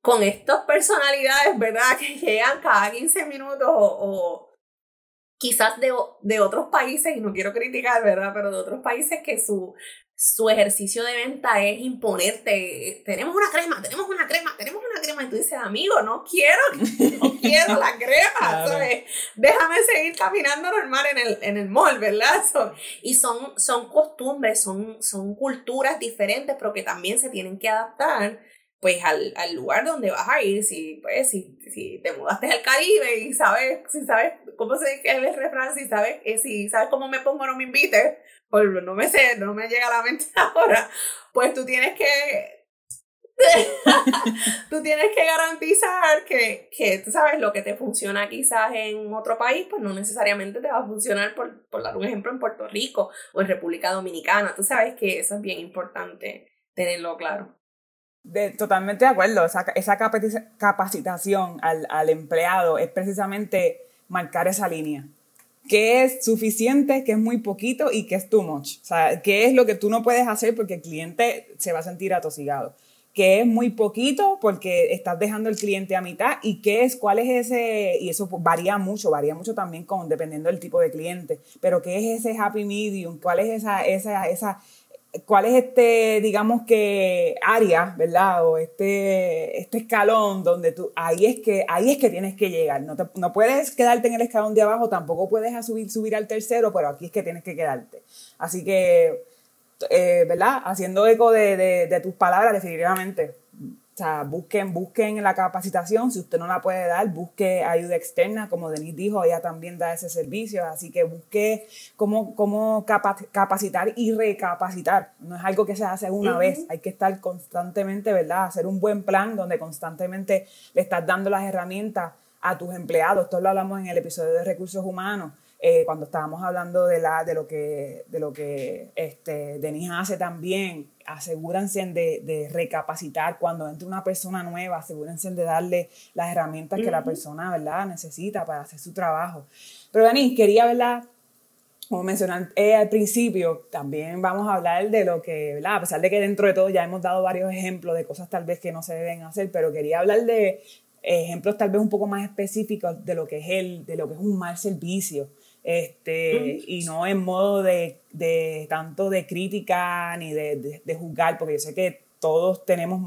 con estas personalidades, ¿verdad? [laughs] Que llegan cada 15 minutos o, quizás de, de, otros países, y no quiero criticar, ¿verdad? Pero de otros países que su, su ejercicio de venta es imponerte, tenemos una crema, tenemos una crema, tenemos una crema, y tú dices, amigo, no quiero, [laughs] no quiero la crema, ¿sabes? Déjame seguir caminando normal en el, en el mall, ¿verdad? y son, son costumbres, son, son culturas diferentes, pero que también se tienen que adaptar pues al, al, lugar donde vas a ir, si pues si, si te mudaste al Caribe y sabes, si sabes cómo se dice el refrán, si sabes, eh, si sabes cómo me pongo no me invites, pues no me sé, no me llega a la mente [laughs] ahora, pues tú tienes que [laughs] tú tienes que garantizar que, que, tú sabes, lo que te funciona quizás en otro país, pues no necesariamente te va a funcionar, por, por dar un ejemplo, en Puerto Rico o en República Dominicana. Tú sabes que eso es bien importante tenerlo claro. De, totalmente de acuerdo, esa, esa capacitación al, al empleado es precisamente marcar esa línea qué es suficiente, qué es muy poquito y qué es too much. O sea, qué es lo que tú no puedes hacer porque el cliente se va a sentir atosigado. Qué es muy poquito porque estás dejando el cliente a mitad y qué es, cuál es ese, y eso varía mucho, varía mucho también con, dependiendo del tipo de cliente, pero qué es ese happy medium, cuál es esa, esa, esa, cuál es este, digamos que área, ¿verdad? O este, este escalón donde tú, ahí es que, ahí es que tienes que llegar. No, no puedes quedarte en el escalón de abajo, tampoco puedes subir, subir al tercero, pero aquí es que tienes que quedarte. Así que, eh, ¿verdad? Haciendo eco de, de tus palabras, definitivamente o sea, busquen, busquen la capacitación, si usted no la puede dar, busque ayuda externa, como Denise dijo, ella también da ese servicio, así que busque cómo, cómo capacitar y recapacitar. No es algo que se hace una vez, hay que estar constantemente, ¿verdad? Hacer un buen plan donde constantemente le estás dando las herramientas a tus empleados. Esto lo hablamos en el episodio de recursos humanos eh, cuando estábamos hablando de, la, de lo que, de lo que este, Denise hace también, asegúrense de, de, recapacitar cuando entre una persona nueva, asegúrense de darle las herramientas que la persona ¿verdad? necesita para hacer su trabajo. Pero Denise, quería, ¿verdad? como mencioné eh, al principio, también vamos a hablar de lo que, ¿verdad? a pesar de que dentro de todo ya hemos dado varios ejemplos de cosas tal vez que no se deben hacer, pero quería hablar de ejemplos tal vez un poco más específicos de lo que es el, de lo que es un mal servicio este, y no en modo de, de tanto de crítica ni de, de, juzgar, porque yo sé que todos tenemos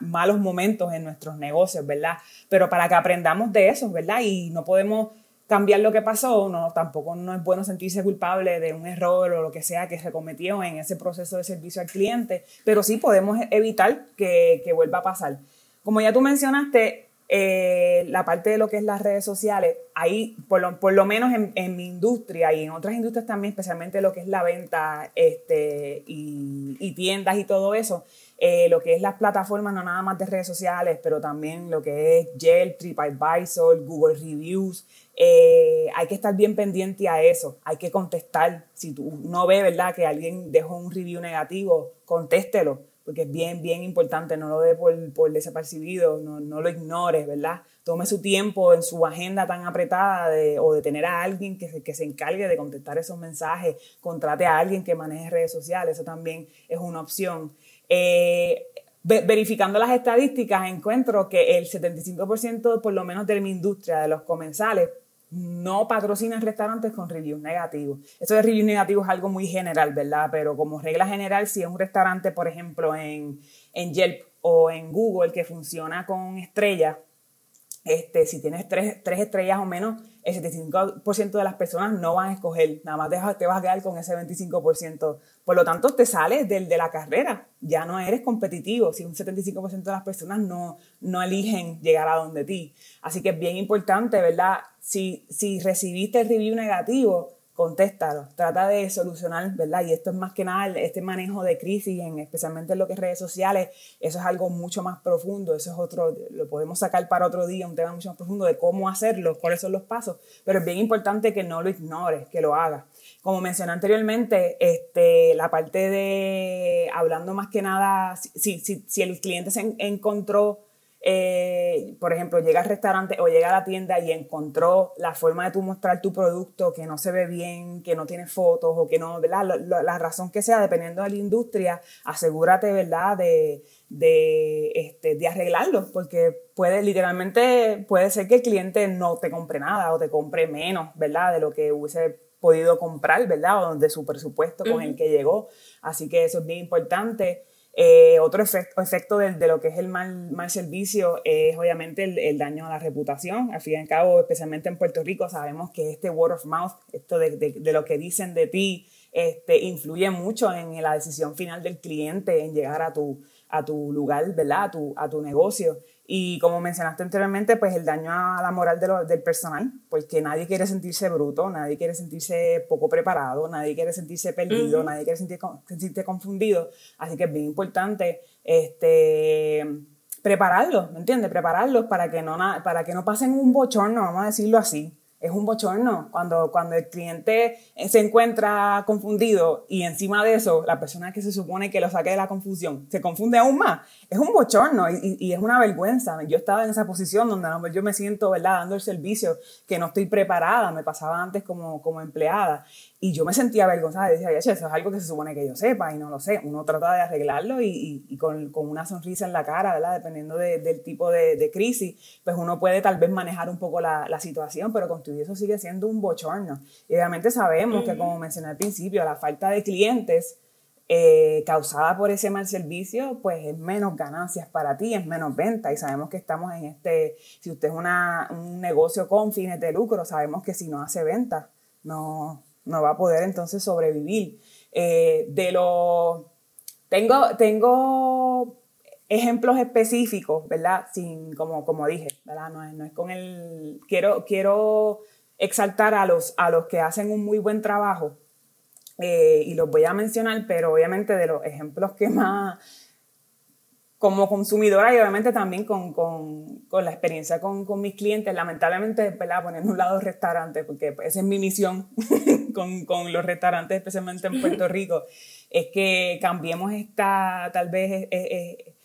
malos momentos en nuestros negocios, ¿verdad? Pero para que aprendamos de eso, ¿verdad? Y no podemos cambiar lo que pasó, no, tampoco no es bueno sentirse culpable de un error o lo que sea que se cometió en ese proceso de servicio al cliente, pero sí podemos evitar que, que vuelva a pasar. Como ya tú mencionaste, eh, la parte de lo que es las redes sociales, ahí, por lo, por lo menos en, mi industria y en otras industrias también, especialmente lo que es la venta este, y, y tiendas y todo eso, eh, lo que es las plataformas, no nada más de redes sociales, pero también lo que es Yelp, TripAdvisor, Google Reviews, eh, hay que estar bien pendiente a eso, hay que contestar. Si tú no ves, ¿verdad?, que alguien dejó un review negativo, contéstelo porque es bien, bien importante, no lo dé por, por desapercibido, no, no, lo ignores, ¿verdad? Tome su tiempo en su agenda tan apretada de, o de tener a alguien que se, que se encargue de contestar esos mensajes, contrate a alguien que maneje redes sociales, eso también es una opción. Eh, verificando las estadísticas, encuentro que el 75% por lo menos de mi industria, de los comensales, no patrocinan restaurantes con reviews negativos. Eso de reviews negativos es algo muy general, ¿verdad? Pero como regla general, si es un restaurante, por ejemplo, en, en Yelp o en Google que funciona con estrellas, este, si tienes tres, tres, estrellas o menos, el 75% de las personas no van a escoger, nada más te, te vas a quedar con ese 25%. Por lo tanto, te sales del, de la carrera, ya no eres competitivo si un 75% de las personas no, no eligen llegar a donde ti. Así que es bien importante, ¿verdad? Si, si recibiste el review negativo, contéstalo, trata de solucionar, ¿verdad? Y esto es más que nada este manejo de crisis, en, especialmente en lo que es redes sociales, eso es algo mucho más profundo, eso es otro, lo podemos sacar para otro día, un tema mucho más profundo de cómo hacerlo, cuáles son los pasos, pero es bien importante que no lo ignores, que lo hagas. Como mencioné anteriormente, este, la parte de, hablando más que nada, si, si, si el cliente se encontró eh, por ejemplo, llega al restaurante o llega a la tienda y encontró la forma de tú mostrar tu producto que no se ve bien, que no tiene fotos o que no, ¿verdad? La, la razón que sea, dependiendo de la industria, asegúrate, ¿verdad? De, de, este, de arreglarlo, porque puede literalmente, puede ser que el cliente no te compre nada o te compre menos, ¿verdad? De lo que hubiese podido comprar, ¿verdad? O de su presupuesto con el que llegó. Así que eso es bien importante. Eh, otro efecto, efecto de, lo que es el mal, mal servicio es obviamente el, el, daño a la reputación. Al fin y al cabo, especialmente en Puerto Rico, sabemos que este word of mouth, esto de, de, de lo que dicen de ti, este, influye mucho en la decisión final del cliente en llegar a tu, a tu lugar, ¿verdad? A tu, a tu negocio. Y como mencionaste anteriormente, pues el daño a la moral de lo, del personal, pues que nadie quiere sentirse bruto, nadie quiere sentirse poco preparado, nadie quiere sentirse perdido, nadie quiere sentir, sentirse confundido. Así que es bien importante este, prepararlos, ¿me entiendes? Prepararlos para que, no, para que no pasen un bochorno, vamos a decirlo así es un bochorno cuando, cuando el cliente se encuentra confundido y encima de eso la persona que se supone que lo saque de la confusión se confunde aún más. Es un bochorno y, y es una vergüenza. Yo estaba en esa posición donde yo me siento, ¿verdad?, dando el servicio que no estoy preparada, me pasaba antes como, como empleada y yo me sentía avergonzada, decía, eso es algo que se supone que yo sepa y no lo sé. Uno trata de arreglarlo y, y, con, con, una sonrisa en la cara, ¿verdad? Dependiendo de, del tipo de, de, crisis, pues uno puede tal vez manejar un poco la, la situación, pero con todo eso sigue siendo un bochorno. Y obviamente sabemos que, como mencioné al principio, la falta de clientes eh, causada por ese mal servicio, pues es menos ganancias para ti, es menos venta. Y sabemos que estamos en este, si usted es una, un negocio con fines de lucro, sabemos que si no hace venta, no, no va a poder entonces sobrevivir. Eh, de lo tengo, tengo ejemplos específicos, ¿verdad? Sin, como, como dije, ¿verdad? No es, no es con el... Quiero, quiero exaltar a los, a los que hacen un muy buen trabajo eh, y los voy a mencionar, pero obviamente de los ejemplos que más como consumidora y obviamente también con, con, con la experiencia con, con, mis clientes, lamentablemente, ¿verdad? poniendo un lado restaurantes, porque esa es mi misión [laughs] con, los restaurantes, especialmente en Puerto [laughs] Rico, es que cambiemos esta, tal vez, eh, eh,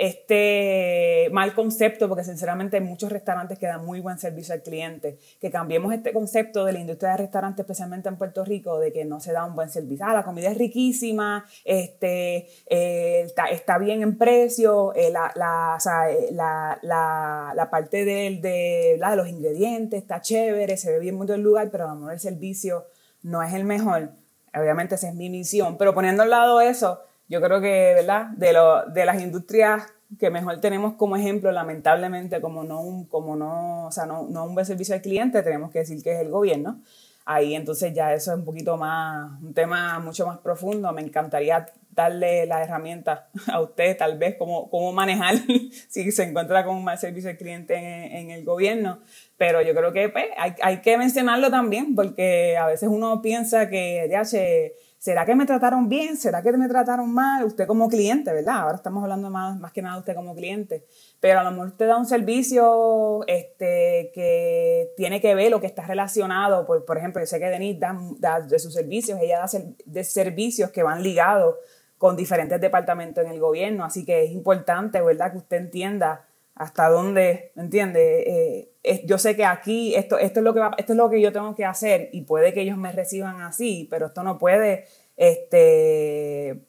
este mal concepto, porque sinceramente hay muchos restaurantes que dan muy buen servicio al cliente, que cambiemos este concepto de la industria de restaurantes, especialmente en Puerto Rico, de que no se da un buen servicio. Ah, la comida es riquísima, este, eh, está, está, bien en precio, eh, la, la, o sea, eh, la, la, parte de, de, de, los ingredientes está chévere, se ve bien mucho el lugar, pero a lo mejor el servicio no es el mejor. Obviamente esa es mi misión, pero poniendo al lado eso, yo creo que, ¿verdad? De, lo, de las industrias que mejor tenemos como ejemplo, lamentablemente, como no un, como no, o sea, no, no un buen servicio al cliente, tenemos que decir que es el gobierno. Ahí entonces ya eso es un poquito más, un tema mucho más profundo. Me encantaría darle las herramientas [laughs] a usted, tal vez, cómo, cómo manejar [laughs] si se encuentra con un mal servicio al cliente en, en el gobierno. Pero yo creo que pues, hay, hay, que mencionarlo también, porque a veces uno piensa que, ya se ¿será que me trataron bien? ¿Será que me trataron mal? Usted como cliente, ¿verdad? Ahora estamos hablando más, más que nada de usted como cliente. Pero a lo mejor usted da un servicio este, que tiene que ver lo que está relacionado. Por, por ejemplo, yo sé que Denise da, da de sus servicios, ella da de servicios que van ligados con diferentes departamentos en el gobierno. Así que es importante, ¿verdad?, que usted entienda hasta dónde, ¿me entiende? Eh, yo sé que aquí esto, esto, es lo que esto es lo que yo tengo que hacer y puede que ellos me reciban así, pero esto no puede, este,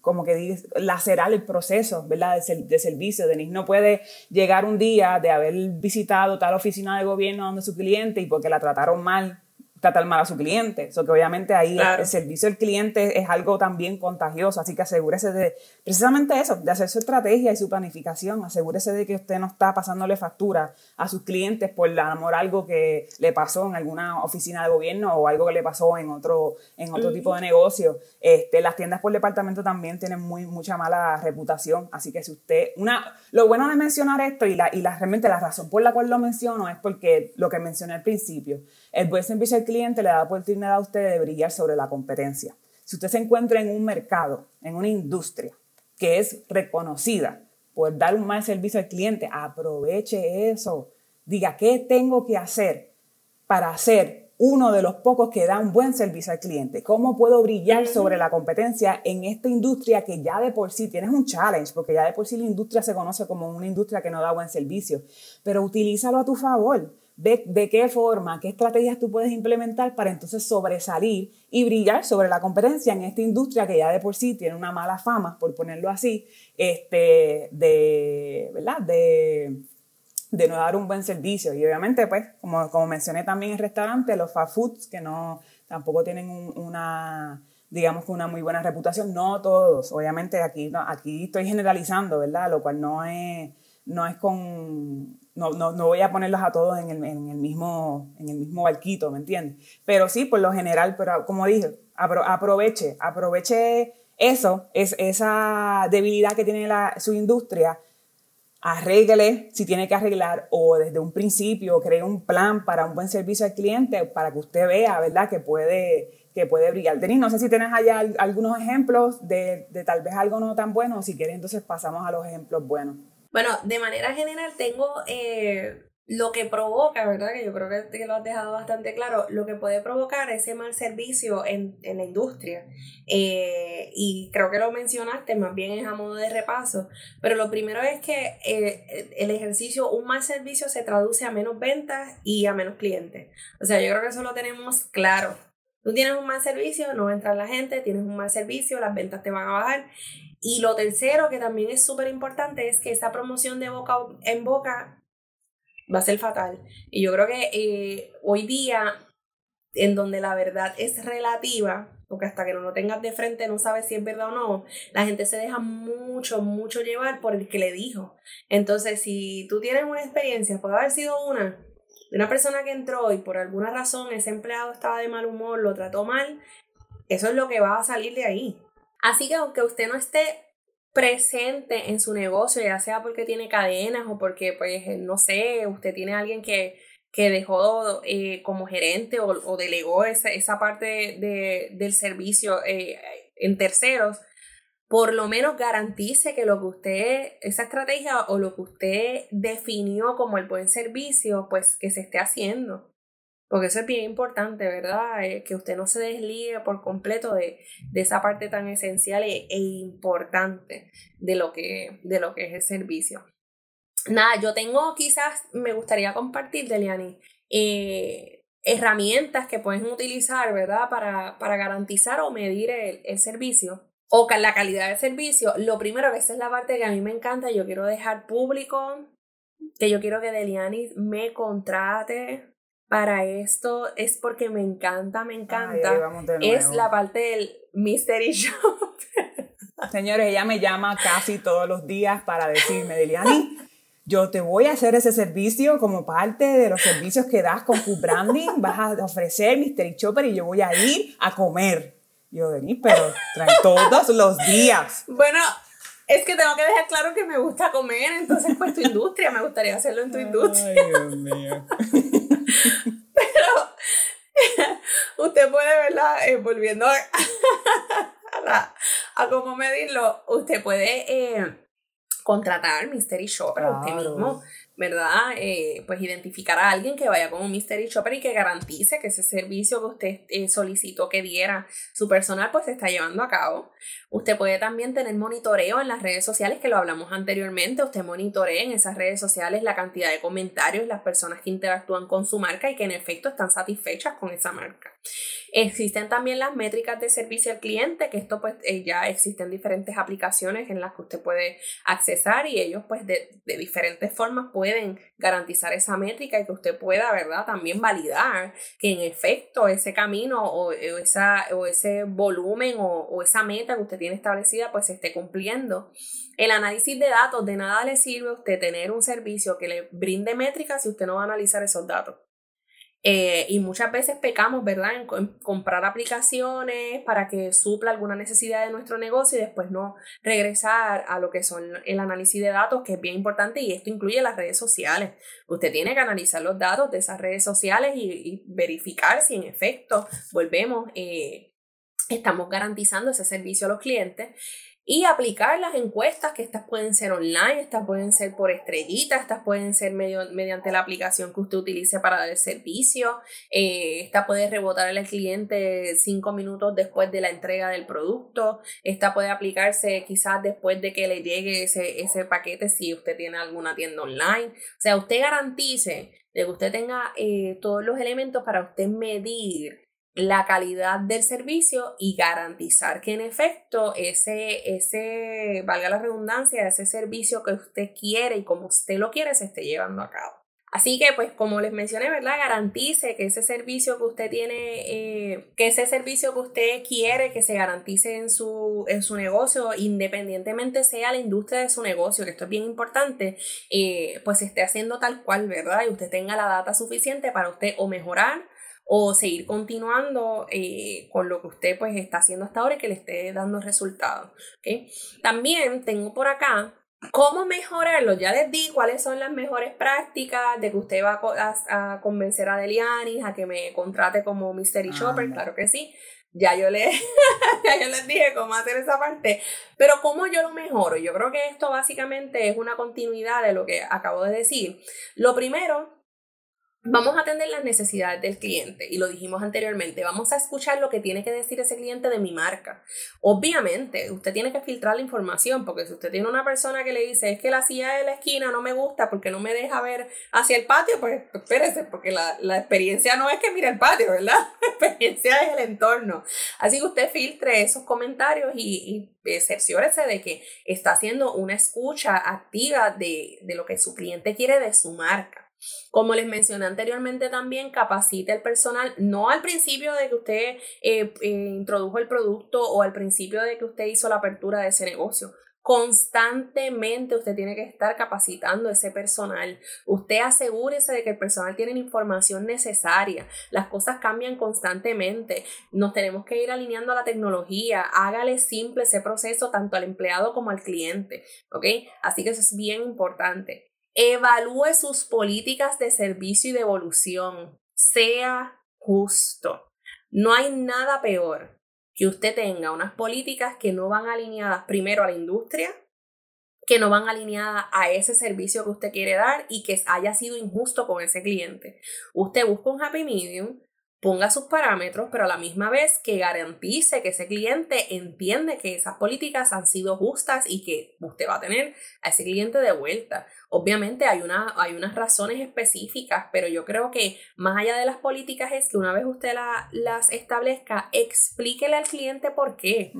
como que dices, lacerar el proceso, ¿verdad? De, de servicio. Denise no puede llegar un día de haber visitado tal oficina de gobierno donde su cliente y porque la trataron mal, tratar mal a su cliente. Eso que obviamente ahí el servicio al cliente es algo también contagioso, así que asegúrese de precisamente eso, de hacer su estrategia y su planificación. Asegúrese de que usted no está pasándole factura a sus clientes por amor algo que le pasó en alguna oficina de gobierno o algo que le pasó en otro, en otro tipo de negocio. Este, las tiendas por departamento también tienen muy, mucha mala reputación, así que si usted, una, lo bueno de mencionar esto y, la, y la, realmente la razón por la cual lo menciono es porque lo que mencioné al principio, el buen servicio al cliente le da oportunidad a usted de brillar sobre la competencia. Si usted se encuentra en un mercado, en una industria que es reconocida por dar un mal servicio al cliente, aproveche eso. Diga, ¿qué tengo que hacer para hacer uno de los pocos que da un buen servicio al cliente. ¿Cómo puedo brillar sobre la competencia en esta industria que ya de por sí tienes un challenge? Porque ya de por sí la industria se conoce como una industria que no da buen servicio. Pero utilízalo a tu favor. Ve de qué forma, qué estrategias tú puedes implementar para entonces sobresalir y brillar sobre la competencia en esta industria que ya de por sí tiene una mala fama, por ponerlo así, este, de, ¿verdad? De, de no dar un buen servicio. Y obviamente, pues, como, como mencioné también en restaurante, los fast foods que no, tampoco tienen una, digamos que una muy buena reputación, no todos. Obviamente aquí, aquí estoy generalizando, ¿verdad? Lo cual no es, no es con, no, no, no voy a ponerlos a todos en el, en el, mismo, en el mismo barquito, ¿me entiendes? Pero sí, por lo general, pero como dije, aproveche, aproveche eso, es, esa debilidad que tiene la, su industria arregle si tiene que arreglar o desde un principio cree un plan para un buen servicio al cliente para que usted vea, ¿verdad?, que puede, que puede brillar. Denis, no sé si tienes allá algunos ejemplos de, de tal vez algo no tan bueno, si quieres entonces pasamos a los ejemplos buenos. Bueno, de manera general tengo eh, lo que provoca, ¿verdad? Que yo creo que, lo has dejado bastante claro, lo que puede provocar ese mal servicio en, en la industria. Eh, y creo que lo mencionaste, más bien es a modo de repaso, pero lo primero es que eh, el ejercicio, un mal servicio se traduce a menos ventas y a menos clientes. O sea, yo creo que eso lo tenemos claro. Tú tienes un mal servicio, no va a entrar la gente, tienes un mal servicio, las ventas te van a bajar. Y lo tercero, que también es súper importante, es que esa promoción de boca en boca va a ser fatal. Y yo creo que eh, hoy día, en donde la verdad es relativa, porque hasta que no lo tengas de frente no sabes si es verdad o no, la gente se deja mucho, mucho llevar por el que le dijo. Entonces, si tú tienes una experiencia, puede haber sido una, de una persona que entró y por alguna razón ese empleado estaba de mal humor, lo trató mal, eso es lo que va a salir de ahí. Así que aunque usted no esté presente en su negocio, ya sea porque tiene cadenas o porque, pues, no sé, usted tiene alguien que, que dejó eh, como gerente o, delegó esa, esa parte de, del servicio eh, en terceros, por lo menos garantice que lo que usted, esa estrategia o lo que usted definió como el buen servicio, pues que se esté haciendo. Porque eso es bien importante, ¿verdad? Eh, que usted no se desligue por completo de, esa parte tan esencial e, e, importante de lo, que, de lo que es el servicio. Nada, yo tengo quizás, me gustaría compartir, Deliani, eh, herramientas que pueden utilizar, ¿verdad? Para, para garantizar o medir el, el servicio o la calidad del servicio. Lo primero, que esa es la parte que a mí me encanta, yo quiero dejar público, que yo quiero que Deliani me contrate para esto es porque me encanta, me encanta. es la parte del mystery shop. [laughs] Señores, ella me llama casi todos los días para decirme, Deliani, yo te voy a hacer ese servicio como parte de los servicios que das con tu branding, vas a ofrecer Mystery Shopper y yo voy a ir a comer. Yo, Denis, pero trae todos los días. Bueno, es que tengo que dejar claro que me gusta comer, entonces pues tu industria, me gustaría hacerlo en tu industria. Ay, Dios mío. [laughs] Usted puede, ¿verdad? Eh, volviendo a, [laughs] a, cómo medirlo, usted puede eh, contratar Mystery Shopper usted mismo ¿verdad? Eh, pues identificar a alguien que vaya como Mystery Shopper y que garantice que ese servicio que usted eh, solicitó que diera su personal pues se está llevando a cabo. Usted puede también tener monitoreo en las redes sociales, que lo hablamos anteriormente. Usted monitorea en esas redes sociales la cantidad de comentarios, las personas que interactúan con su marca y que en efecto están satisfechas con esa marca. Existen también las métricas de servicio al cliente, que esto pues eh, ya existen diferentes aplicaciones en las que usted puede accesar y ellos pues de, de diferentes formas pueden garantizar esa métrica y que usted pueda, ¿verdad? También validar que en efecto ese camino o, esa, o ese volumen o, o esa meta que usted tiene establecida pues se esté cumpliendo. El análisis de datos, de nada le sirve a usted tener un servicio que le brinde métricas si usted no va a analizar esos datos. Eh, y muchas veces pecamos, ¿verdad?, en, comprar aplicaciones para que supla alguna necesidad de nuestro negocio y después no regresar a lo que son el análisis de datos, que es bien importante y esto incluye las redes sociales. Usted tiene que analizar los datos de esas redes sociales y, verificar si en efecto volvemos. Eh, estamos garantizando ese servicio a los clientes y aplicar las encuestas, que estas pueden ser online, estas pueden ser por estrellitas, estas pueden ser medio, mediante la aplicación que usted utilice para dar el servicio. Eh, esta puede rebotar al cliente cinco minutos después de la entrega del producto. Esta puede aplicarse quizás después de que le llegue ese, ese paquete si usted tiene alguna tienda online. O sea, usted garantice que usted tenga eh, todos los elementos para usted medir la calidad del servicio y garantizar que en efecto ese, ese, valga la redundancia, ese servicio que usted quiere y como usted lo quiere se esté llevando a cabo. Así que, pues, como les mencioné, ¿verdad? Garantice que ese servicio que usted tiene, eh, que ese servicio que usted quiere que se garantice en su, en su negocio, independientemente sea la industria de su negocio, que esto es bien importante, eh, pues esté haciendo tal cual, ¿verdad? Y usted tenga la data suficiente para usted o mejorar o seguir continuando eh, con lo que usted pues está haciendo hasta ahora y que le esté dando resultados. También tengo por acá cómo mejorarlo. Ya les di cuáles son las mejores prácticas de que usted va a, convencer a Delianis a que me contrate como Mystery Shopper, claro que sí. Ya yo, le, [laughs] ya yo les dije cómo hacer esa parte, pero cómo yo lo mejoro. Yo creo que esto básicamente es una continuidad de lo que acabo de decir. Lo primero Vamos a atender las necesidades del cliente y lo dijimos anteriormente, vamos a escuchar lo que tiene que decir ese cliente de mi marca. Obviamente, usted tiene que filtrar la información porque si usted tiene una persona que le dice es que la silla de la esquina no me gusta porque no me deja ver hacia el patio, pues espérese, porque la, la experiencia no es que mire el patio, ¿verdad? [laughs] La experiencia es el entorno. Así que usted filtre esos comentarios y, y cerciórese de que está haciendo una escucha activa de, de lo que su cliente quiere de su marca. Como les mencioné anteriormente también, capacite el personal, no al principio de que usted eh, eh, introdujo el producto o al principio de que usted hizo la apertura de ese negocio. Constantemente usted tiene que estar capacitando ese personal. Usted asegúrese de que el personal tiene la información necesaria. Las cosas cambian constantemente. Nos tenemos que ir alineando a la tecnología. Hágale simple ese proceso tanto al empleado como al cliente. ¿Ok? Así que eso es bien importante. Evalúe sus políticas de servicio y de evolución. Sea justo. No hay nada peor que usted tenga unas políticas que no van alineadas primero a la industria, que no van alineadas a ese servicio que usted quiere dar y que haya sido injusto con ese cliente. Usted busca un happy medium ponga sus parámetros, pero a la misma vez que garantice que ese cliente entiende que esas políticas han sido justas y que usted va a tener a ese cliente de vuelta. Obviamente hay, una, hay unas razones específicas, pero yo creo que más allá de las políticas es que una vez usted las establezca, explíquele al cliente por qué.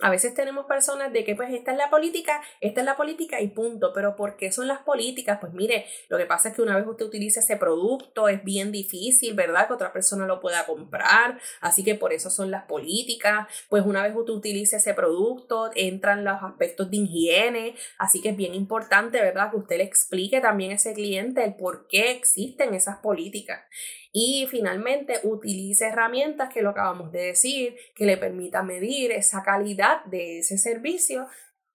A veces tenemos personas de que pues esta es la política, esta es la política y punto, pero ¿por qué son las políticas? Pues mire, lo que pasa es que una vez usted utiliza ese producto es bien difícil, ¿verdad? Que otra persona lo pueda comprar, así que por eso son las políticas, pues una vez usted utiliza ese producto entran los aspectos de higiene, así que es bien importante, ¿verdad? Que usted le explique también a ese cliente el por qué existen esas políticas. Y finalmente utilice herramientas que lo acabamos de decir, que le permita medir esa calidad de ese servicio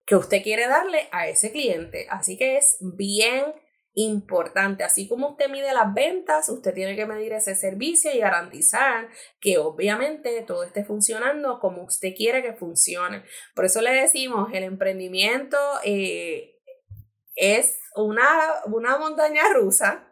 que usted quiere darle a ese cliente. Así que es bien importante. Así como usted mide las ventas, usted tiene que medir ese servicio y garantizar que obviamente todo esté funcionando como usted quiere que funcione. Por eso le decimos, el emprendimiento eh, es una, una montaña rusa.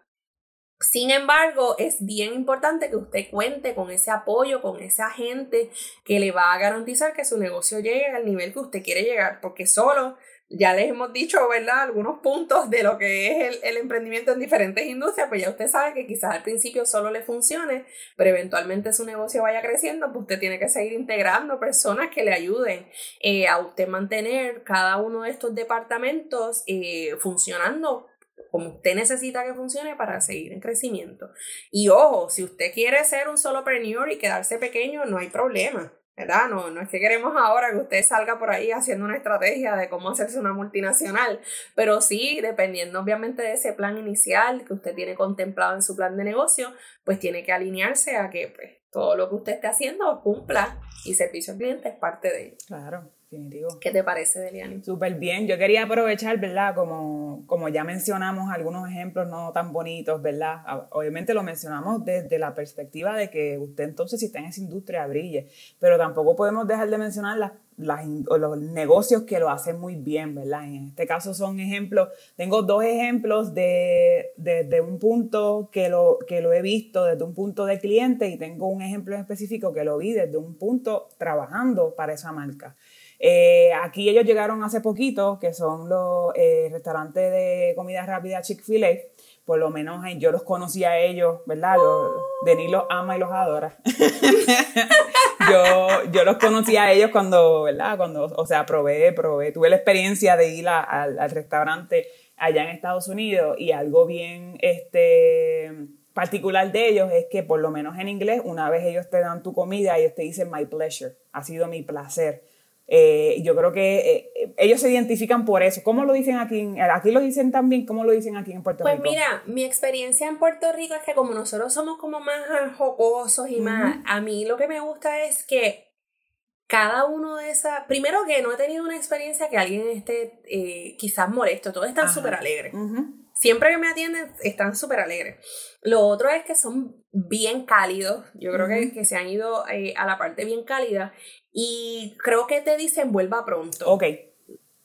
Sin embargo, es bien importante que usted cuente con ese apoyo, con esa gente que le va a garantizar que su negocio llegue al nivel que usted quiere llegar, porque solo ya les hemos dicho, ¿verdad? Algunos puntos de lo que es el, emprendimiento en diferentes industrias, pues ya usted sabe que quizás al principio solo le funcione, pero eventualmente su negocio vaya creciendo, pues usted tiene que seguir integrando personas que le ayuden eh, a usted mantener cada uno de estos departamentos eh, funcionando como usted necesita que funcione para seguir en crecimiento. Y ojo, si usted quiere ser un solopreneur y quedarse pequeño, no hay problema. ¿Verdad? No, no es que queremos ahora que usted salga por ahí haciendo una estrategia de cómo hacerse una multinacional, pero sí, dependiendo obviamente de ese plan inicial que usted tiene contemplado en su plan de negocio, pues tiene que alinearse a que pues, todo lo que usted esté haciendo cumpla y servicio al cliente es parte de ello. Claro. Definitivo. ¿Qué te parece, Deliani? Súper bien. Yo quería aprovechar, ¿verdad? Como, como ya mencionamos algunos ejemplos no tan bonitos, ¿verdad? Obviamente lo mencionamos desde la perspectiva de que usted entonces si está en esa industria brille, pero tampoco podemos dejar de mencionar las los negocios que lo hacen muy bien, ¿verdad? En este caso son ejemplos, tengo dos ejemplos de, de, un punto que lo, que lo he visto desde un punto de cliente y tengo un ejemplo específico que lo vi desde un punto trabajando para esa marca. Eh, aquí ellos llegaron hace poquito, que son los eh, restaurantes de comida rápida Chick-fil-A, por lo menos yo los conocí a ellos, ¿verdad? Los, Denis los ama y los adora. [laughs] yo, yo los conocí a ellos cuando, ¿verdad? Cuando, o sea, probé, probé, tuve la experiencia de ir al, al restaurante allá en Estados Unidos y algo bien, este particular de ellos es que por lo menos en inglés, una vez ellos te dan tu comida, ellos te dicen my pleasure, ha sido mi placer. Eh, yo creo que eh, ellos se identifican por eso. ¿Cómo lo dicen aquí? Aquí lo dicen también, ¿cómo lo dicen aquí en Puerto pues Rico? Pues mira, mi experiencia en Puerto Rico es que como nosotros somos como más jocosos y más, a mí lo que me gusta es que cada uno de esas, primero que no he tenido una experiencia que alguien esté eh, quizás molesto, todos están súper alegres. Siempre que me atienden están súper alegres. Lo otro es que son bien cálidos, yo creo que, que, se han ido a la parte bien cálida y creo que te dicen vuelva pronto. Ok.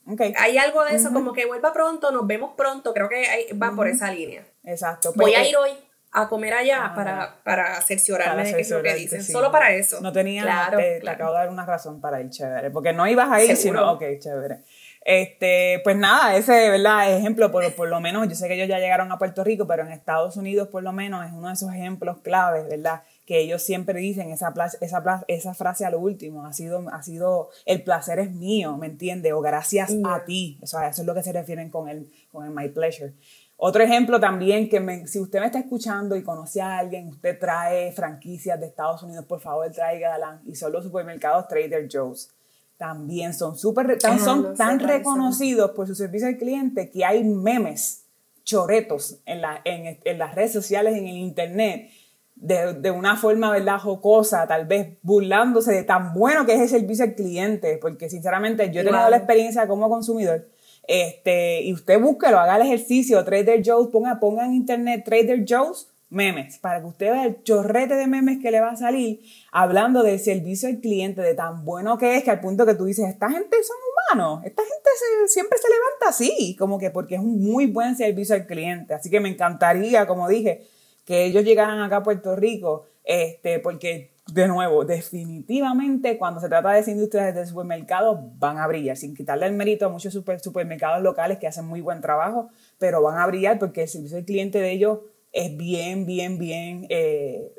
Okay. Hay algo de eso, como que vuelva pronto, nos vemos pronto, creo que va por esa línea. Exacto. Voy a ir hoy a comer allá ah, para, para cerciorarme de qué es lo que dicen. Solo para eso. No tenía, claro, te, acabo de dar una razón para ir, chévere. Porque no ibas a ir, sino, ok, chévere. Este, pues nada, ese, ¿verdad? Ejemplo, por, por lo menos, yo sé que ellos ya llegaron a Puerto Rico, pero en Estados Unidos, por lo menos, es uno de esos ejemplos claves, ¿verdad? que ellos siempre dicen esa, esa, esa frase a lo último, ha sido, ha sido, el placer es mío, ¿me entiendes? O gracias a ti, o sea, eso es lo que se refieren con el, con el my pleasure. Otro ejemplo también, que si usted me está escuchando y conoce a alguien, usted trae franquicias de Estados Unidos, por favor tráigala, y son los supermercados Trader Joe's. También son súper, tan, son tan reconocidos por su servicio al cliente que hay memes, choretos en, la, en, en las redes sociales, en el internet, de, de, una forma, ¿verdad?, jocosa, tal vez burlándose de tan bueno que es el servicio al cliente, porque sinceramente yo he tenido la experiencia como consumidor, este, y usted búsquelo, haga el ejercicio, Trader Joe's, ponga, ponga en internet Trader Joe's memes, para que usted vea el chorrete de memes que le va a salir hablando del servicio al cliente, de tan bueno que es, que al punto que tú dices, esta gente son humanos, esta gente siempre se levanta así, como que porque es un muy buen servicio al cliente, así que me encantaría, como dije, que ellos llegaran acá a Puerto Rico, este, porque de nuevo, definitivamente cuando se trata de esa industria de supermercados van a brillar, sin quitarle el mérito a muchos supermercados locales que hacen muy buen trabajo, pero van a brillar porque el servicio del cliente de ellos es bien, bien, bien... Eh,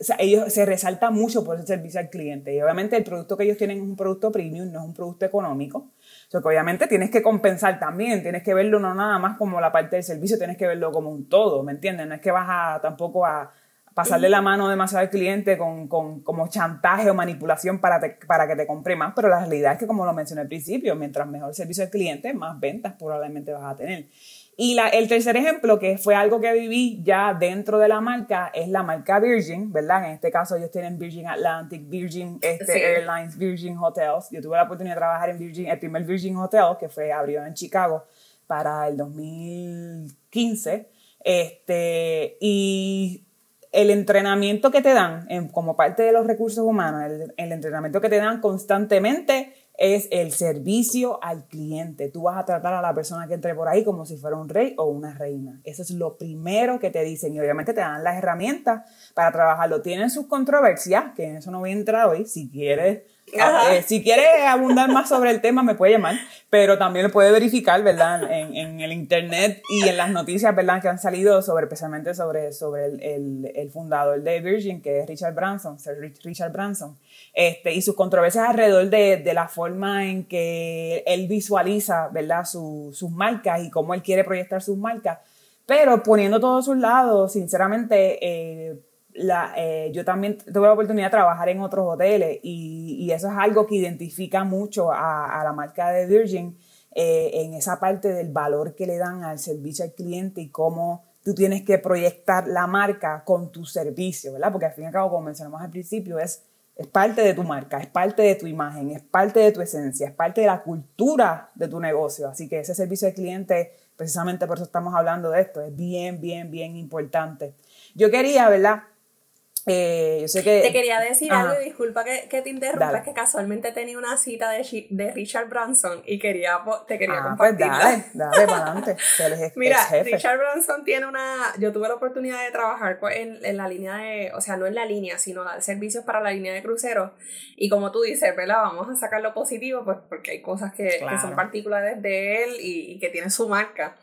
o sea, ellos se resalta mucho por ese servicio al cliente. Y obviamente el producto que ellos tienen es un producto premium, no es un producto económico. O sea, que obviamente tienes que compensar también, tienes que verlo no nada más como la parte del servicio, tienes que verlo como un todo, ¿me entiendes? No es que vas a tampoco a pasarle la mano demasiado al cliente con, con como chantaje o manipulación para, para que te compre más, pero la realidad es que como lo mencioné al principio, mientras mejor servicio al cliente, más ventas probablemente vas a tener. Y la, el tercer ejemplo, que fue algo que viví ya dentro de la marca, es la marca Virgin, ¿verdad? En este caso ellos tienen Virgin Atlantic, Virgin este, Airlines, Virgin Hotels. Yo tuve la oportunidad de trabajar en Virgin, el primer Virgin Hotel, que fue abrió en Chicago para el 2015. Este, y el entrenamiento que te dan como parte de los recursos humanos, el, el entrenamiento que te dan constantemente es el servicio al cliente. Tú vas a tratar a la persona que entre por ahí como si fuera un rey o una reina. Eso es lo primero que te dicen y obviamente te dan las herramientas para trabajarlo. Tienen sus controversias, que en eso no voy a entrar hoy. Si quieres eh, si quiere abundar más sobre el tema, me puede llamar, pero también lo puede verificar, ¿verdad? En, en, el internet y en las noticias, ¿verdad? Que han salido sobre, especialmente sobre, sobre el, el, el fundador de Virgin, que es Richard Branson, Sir Richard Branson, este, y sus controversias alrededor de, de la forma en que él visualiza, ¿verdad? Su, sus marcas y cómo él quiere proyectar sus marcas. Pero poniendo todos sus lados, sinceramente, eh, la, eh, yo también tuve la oportunidad de trabajar en otros hoteles y, y eso es algo que identifica mucho a, a la marca de Virgin eh, en esa parte del valor que le dan al servicio al cliente y cómo tú tienes que proyectar la marca con tu servicio, ¿verdad? Porque al fin y al cabo, como mencionamos al principio, es Es parte de tu marca, es parte de tu imagen, es parte de tu esencia, es parte de la cultura de tu negocio. Así que ese servicio al cliente, precisamente por eso estamos hablando de esto, es bien, bien, bien importante. Yo quería, ¿verdad? Eh, yo sé que, te quería decir algo, disculpa que, que te interrumpa, es que casualmente tenía una cita de, de Richard Branson y quería, te quería ah, pues compartirla. dale, dale para adelante. [laughs] Mira, Richard Branson tiene una, yo tuve la oportunidad de trabajar en, en, la línea de, o sea, no en la línea, sino dar servicios para la línea de cruceros. Y como tú dices, ¿verdad? Vamos a sacar lo positivo, pues porque hay cosas que, que son particulares de él y, y que tienen su marca.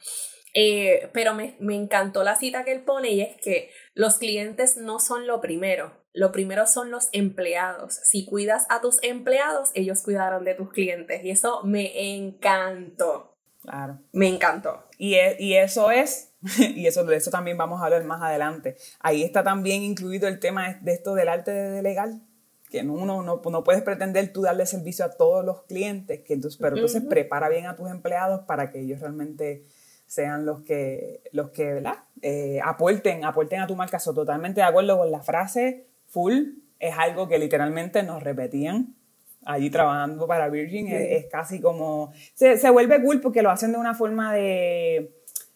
Eh, pero me, me, encantó la cita que él pone y es que los clientes no son lo primero, lo primero son los empleados. Si cuidas a tus empleados, ellos cuidarán de tus clientes y eso me encantó. Claro. Me encantó. Y, e, y eso es, [laughs] y eso, de eso también vamos a hablar más adelante. Ahí está también incluido el tema de esto del arte de legal que uno no, no puedes pretender tú darle servicio a todos los clientes, que entonces, pero entonces prepara bien a tus empleados para que ellos realmente sean los que, los que ¿verdad? Eh, aporten, aporten a tu marca. Soy totalmente de acuerdo con la frase full, es algo que literalmente nos repetían allí trabajando para Virgin, es, casi como, se, se, vuelve cool porque lo hacen de una forma de,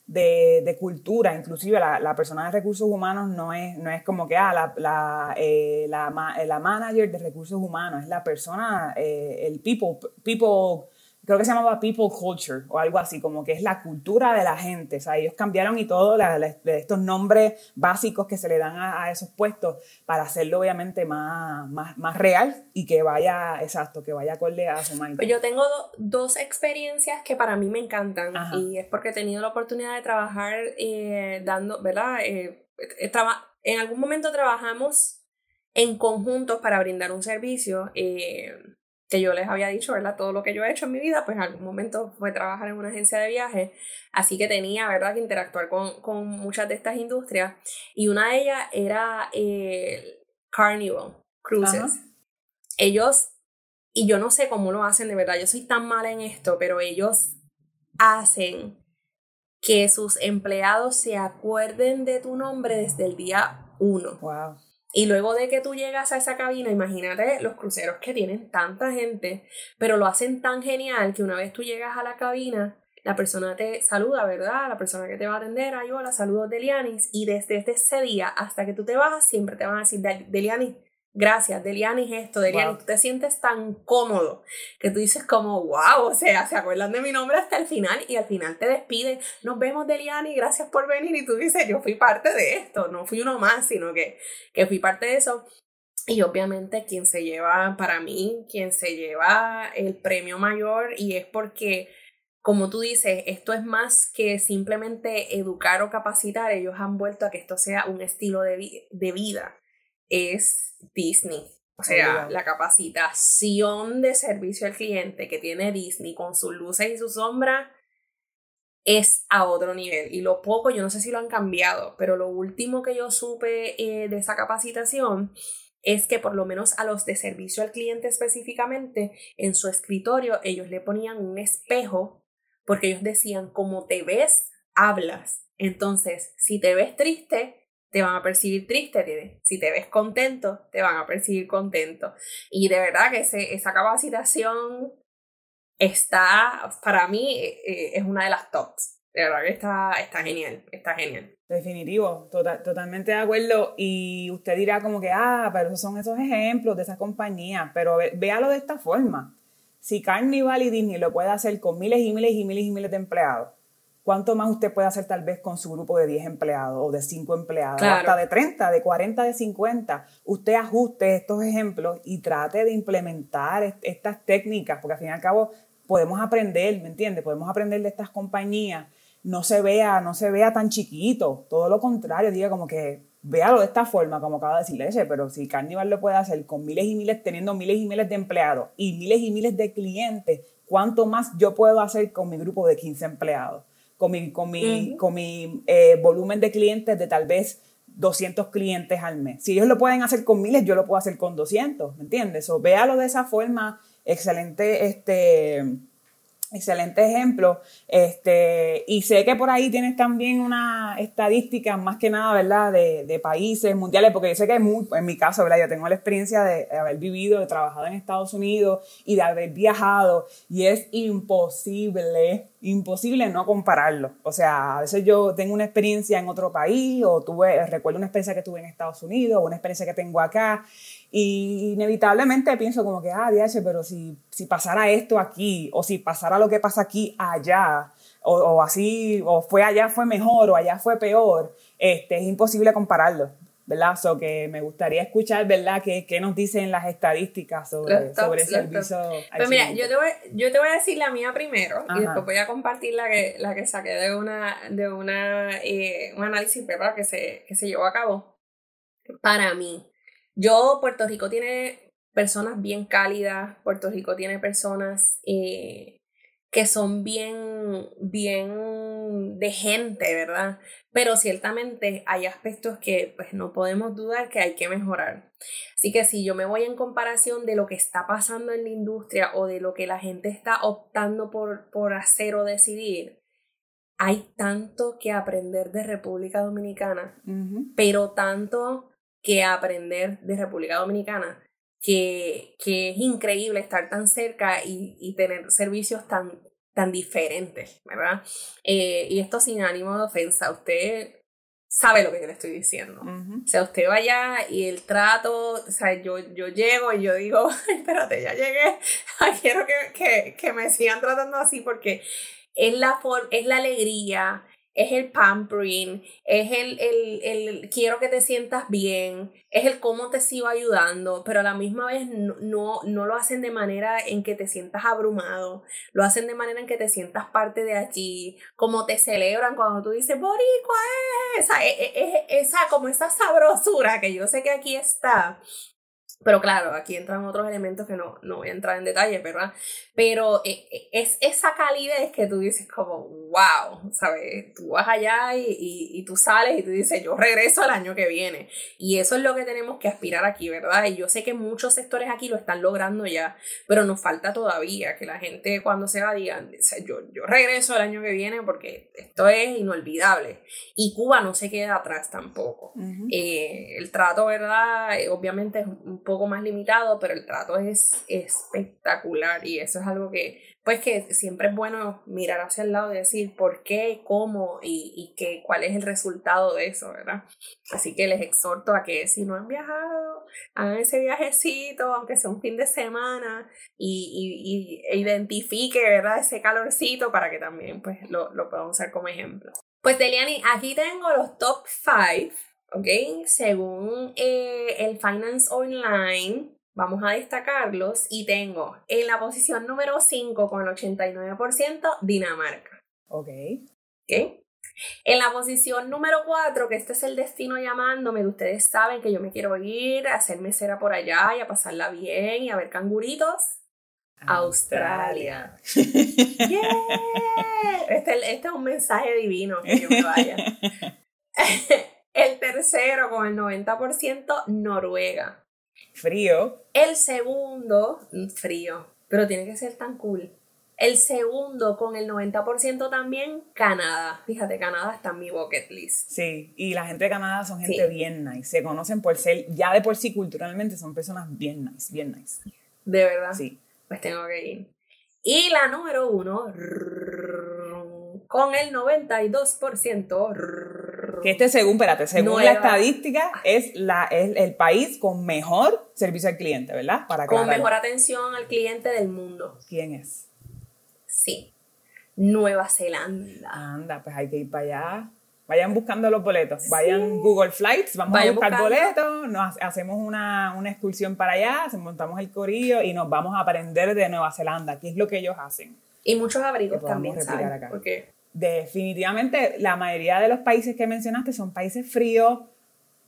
de, de cultura, inclusive la, la, persona de recursos humanos no es, no es como que, ah, la, la, eh, la, la, manager de recursos humanos, es la persona, eh, el people, people creo que se llamaba People Culture o algo así, como que es la cultura de la gente. O sea, ellos cambiaron y todo estos nombres básicos que se le dan a, esos puestos para hacerlo obviamente más, más, más, real y que vaya, exacto, que vaya acorde a su. Pues yo tengo dos experiencias que para mí me encantan y es porque he tenido la oportunidad de trabajar eh, dando, ¿verdad? Eh, eh en algún momento trabajamos en conjuntos para brindar un servicio. Eh, que yo les había dicho, ¿verdad? Todo lo que yo he hecho en mi vida, pues en algún momento fue trabajar en una agencia de viajes, así que tenía, ¿verdad?, que interactuar con, con muchas de estas industrias, y una de ellas era eh, Carnival Cruises. Ellos, y yo no sé cómo lo hacen de verdad, yo soy tan mala en esto, pero ellos hacen que sus empleados se acuerden de tu nombre desde el día uno. Wow. Y luego de que tú llegas a esa cabina, imagínate los cruceros que tienen tanta gente, pero lo hacen tan genial que una vez tú llegas a la cabina, la persona te saluda, ¿verdad? La persona que te va a atender, ay, hola, saludos Delianis, y desde, ese día hasta que tú te vas, siempre te van a decir, Delianis, gracias, Deliani es esto, Deliani, tú te sientes tan cómodo que tú dices como, wow, o sea, se acuerdan de mi nombre hasta el final y al final te despiden, nos vemos Deliani, gracias por venir. Y tú dices, yo fui parte de esto, no fui uno más, sino que, que fui parte de eso. Y obviamente quien se lleva, para mí, quien se lleva el premio mayor y es porque como tú dices, esto es más que simplemente educar o capacitar, ellos han vuelto a que esto sea un estilo de, de vida es Disney. O sea, la capacitación de servicio al cliente que tiene Disney con sus luces y sus sombras es a otro nivel. Y lo poco, yo no sé si lo han cambiado, pero lo último que yo supe eh, de esa capacitación es que por lo menos a los de servicio al cliente específicamente, en su escritorio ellos le ponían un espejo porque ellos decían, como te ves, hablas. Entonces, si te ves triste, te van a percibir triste, si te ves contento, te van a percibir contento. Y de verdad que ese, esa capacitación está, para mí, eh, eh, es una de las tops. De verdad que está, está genial, está genial. Definitivo, tota-, totalmente de acuerdo. Y usted dirá como que, ah, pero esos son esos ejemplos de esas compañías. Pero véalo de esta forma. Si Carnival y Disney lo puede hacer con miles y miles y miles y miles de empleados, ¿Cuánto más usted puede hacer tal vez con su grupo de 10 empleados o de 5 empleados? Hasta de 30, de 40, de 50. Usted ajuste estos ejemplos y trate de implementar estas técnicas, porque al fin y al cabo podemos aprender, ¿me entiende? Podemos aprender de estas compañías. No se vea, no se vea tan chiquito. Todo lo contrario, diga como que véalo de esta forma, como acaba de decir ese, pero si Carnival lo puede hacer con miles y miles, teniendo miles y miles de empleados y miles y miles de clientes, ¿cuánto más yo puedo hacer con mi grupo de 15 empleados? Con mi, con mi, con mi eh, volumen de clientes de tal vez 200 clientes al mes. Si ellos lo pueden hacer con miles, yo lo puedo hacer con 200, ¿me entiendes? O véalo de esa forma, excelente este, excelente ejemplo. Este, y sé que por ahí tienes también una estadística, más que nada, ¿verdad?, de, de países mundiales, porque yo sé que en mi caso, ¿verdad?, yo tengo la experiencia de, haber vivido, de trabajado en Estados Unidos y de haber viajado, y es imposible, imposible no compararlo. O sea, a veces yo tengo una experiencia en otro país, o tuve, recuerdo una experiencia que tuve en Estados Unidos, o una experiencia que tengo acá, y inevitablemente pienso como que, ah, DH, pero si, si pasara esto aquí, o si pasara lo que pasa aquí allá, o, o, así, o fue allá fue mejor, o allá fue peor, este, es imposible compararlo. ¿verdad? So que me gustaría escuchar, ¿verdad?, qué, qué nos dicen las estadísticas sobre, sobre servicio. Pues mira, yo te, voy, yo te voy a decir la mía primero y después voy a compartir la que, la que saqué de, una, de una, eh, un análisis ¿verdad? Que, se, que se llevó a cabo. Para mí, yo, Puerto Rico tiene personas bien cálidas, Puerto Rico tiene personas eh, que son bien, bien de gente, ¿verdad? Pero ciertamente hay aspectos que pues no podemos dudar que hay que mejorar. Así que si yo me voy en comparación de lo que está pasando en la industria o de lo que la gente está optando por, por hacer o decidir, hay tanto que aprender de República Dominicana, pero tanto que aprender de República Dominicana, que, que es increíble estar tan cerca y, y tener servicios tan, tan diferentes, ¿verdad? Eh, y esto sin ánimo de ofensa, usted sabe lo que yo le estoy diciendo. O sea, usted vaya y el trato, o sea, yo, yo llego y yo digo, [laughs] espérate, ya llegué, [laughs] quiero que, que, que me sigan tratando así porque es la, es la alegría, es el pampering, es el, el, el, quiero que te sientas bien, es el cómo te sigo ayudando, pero a la misma vez no, no, lo hacen de manera en que te sientas abrumado, lo hacen de manera en que te sientas parte de allí, como te celebran cuando tú dices, Boricua, esa, e, e, e, esa, como esa sabrosura que yo sé que aquí está, pero claro, aquí entran otros elementos que no, no voy a entrar en detalle, ¿verdad? Pero eh, eh, es esa calidez que tú dices como, wow, ¿sabes? Tú vas allá y, y, tú sales y tú dices, yo regreso el año que viene. Y eso es lo que tenemos que aspirar aquí, ¿verdad? Y yo sé que muchos sectores aquí lo están logrando ya, pero nos falta todavía que la gente cuando se va digan, yo, yo regreso el año que viene porque esto es inolvidable. Y Cuba no se queda atrás tampoco. Eh, el trato, ¿verdad? obviamente es un poco más limitado, pero el trato es espectacular y eso es algo que, pues que siempre es bueno mirar hacia el lado y decir por qué, cómo y, y qué, cuál es el resultado de eso, ¿verdad? Así que les exhorto a que si no han viajado, hagan ese viajecito, aunque sea un fin de semana, y, y, e identifique, ¿verdad? Ese calorcito para que también pues lo, lo puedan usar como ejemplo. Pues Deliani, aquí tengo los top 5 ¿ok? Según eh, el Finance Online, vamos a destacarlos y tengo en la posición número 5 con el 89% Dinamarca. Ok. ¿Ok? En la posición número 4, que este es el destino llamándome, ustedes saben que yo me quiero ir a hacerme cera por allá y a pasarla bien y a ver canguritos. Australia. Yeah. Este, este, es un mensaje divino que yo me vaya. [laughs] El tercero, con el 90%, Noruega. Frío. El segundo, mm, frío, pero tiene que ser tan cool. El segundo, con el 90% también, Canadá. Fíjate, Canadá está en mi bucket list. Sí, y la gente de Canadá son gente bien nice. Se conocen por ser, ya de por sí culturalmente, son personas bien nice, bien nice. ¿De verdad? Sí. Pues tengo que ir. Y la número uno, con el 92%. Que este según, espérate, según la estadística, es, la, es el país con mejor servicio al cliente, ¿verdad? Para con mejor atención al cliente del mundo. ¿Quién es? Sí. Nueva Zelanda. Anda, pues hay que ir para allá. Vayan buscando los boletos. Vayan Google Flights, vamos a buscar boletos, nos hacemos una, una, excursión para allá, montamos el corillo y nos vamos a aprender de Nueva Zelanda, qué es lo que ellos hacen. Y muchos abrigos también, ¿sabes? Acá. Porque definitivamente la mayoría de los países que mencionaste son países fríos.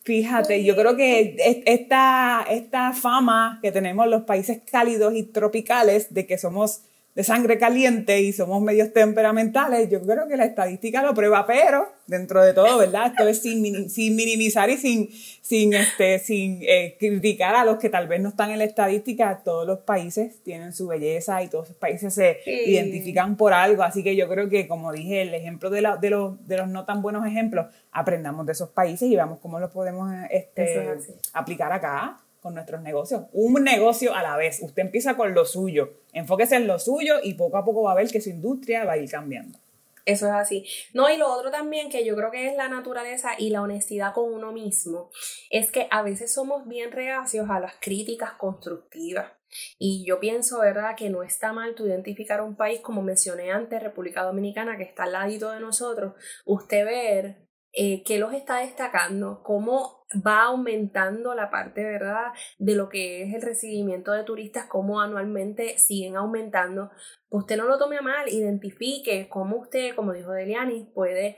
Fíjate, yo creo que esta, esta fama que tenemos los países cálidos y tropicales de que somos de sangre caliente y somos medios temperamentales, yo creo que la estadística lo prueba, pero dentro de todo, ¿verdad? Esto es sin, sin minimizar y sin, sin, este, sin eh, criticar a los que tal vez no están en la estadística. Todos los países tienen su belleza y todos los países se identifican por algo. Así que yo creo que, como dije, el ejemplo de, la, de, los, de los no tan buenos ejemplos, aprendamos de esos países y veamos cómo los podemos este, aplicar acá con nuestros negocios. Un negocio a la vez. Usted empieza con lo suyo. Enfóquese en lo suyo y poco a poco va a ver que su industria va a ir cambiando. Eso es así. No, y lo otro también que yo creo que es la naturaleza y la honestidad con uno mismo, es que a veces somos bien reacios a las críticas constructivas. Y yo pienso, ¿verdad?, que no está mal tú identificar un país, como mencioné antes, República Dominicana, que está al ladito de nosotros, usted ver eh, qué los está destacando, cómo va aumentando la parte, ¿verdad?, de lo que es el recibimiento de turistas, cómo anualmente siguen aumentando. Usted no lo tome mal, identifique cómo usted, como dijo Deliani, puede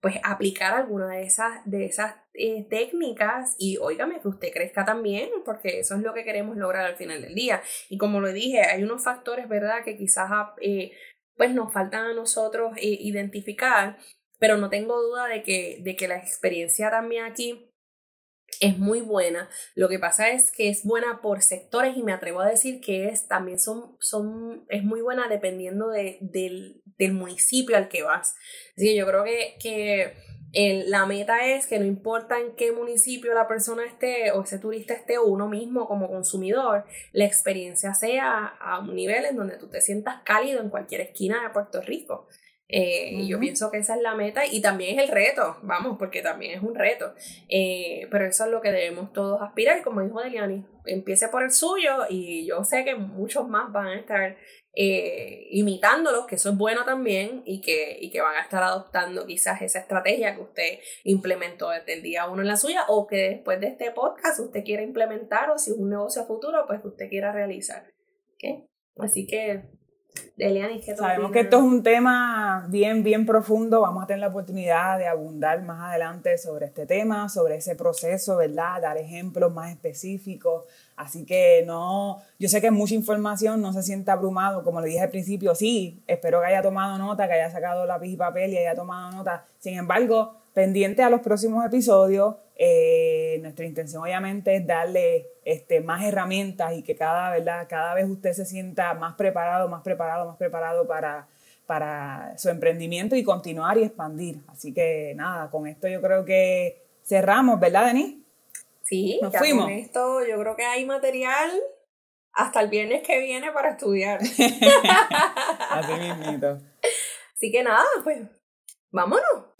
pues aplicar alguna de esas, de esas eh, técnicas y óigame que usted crezca también, porque eso es lo que queremos lograr al final del día. Y como lo dije, hay unos factores, ¿verdad?, que quizás eh, pues nos faltan a nosotros identificar pero no tengo duda de que, de que la experiencia también aquí es muy buena. Lo que pasa es que es buena por sectores y me atrevo a decir que es también son, son, es muy buena dependiendo de, del, del, municipio al que vas. Así yo creo que, que el, la meta es que no importa en qué municipio la persona esté o ese turista esté o uno mismo como consumidor, la experiencia sea a un nivel en donde tú te sientas cálido en cualquier esquina de Puerto Rico. Eh, y yo pienso que esa es la meta y también es el reto, vamos, porque también es un reto. Eh, pero eso es lo que debemos todos aspirar. Como dijo Deliani, empiece por el suyo y yo sé que muchos más van a estar eh, imitándolos, que eso es bueno también y que, y que van a estar adoptando quizás esa estrategia que usted implementó desde el día uno en la suya o que después de este podcast usted quiera implementar o si es un negocio futuro, pues que usted quiera realizar. Así que Sabemos que esto es un tema bien, bien profundo. Vamos a tener la oportunidad de abundar más adelante sobre este tema, sobre ese proceso, ¿verdad? Dar ejemplos más específicos. Así que no, yo sé que es mucha información, no se sienta abrumado, como le dije al principio, sí, espero que haya tomado nota, que haya sacado lápiz y papel y haya tomado nota. Sin embargo, pendiente a los próximos episodios, eh, nuestra intención obviamente es darle este, más herramientas y que cada, ¿verdad? cada vez usted se sienta más preparado, más preparado, más preparado para, para su emprendimiento y continuar y expandir. Así que nada, con esto yo creo que cerramos, ¿verdad, Denis? Sí, nos fuimos. Con esto yo creo que hay material hasta el viernes que viene para estudiar. [laughs] Así mismito. Así que nada, pues vámonos.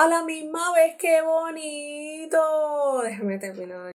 A la misma vez, qué bonito. Déjame terminar.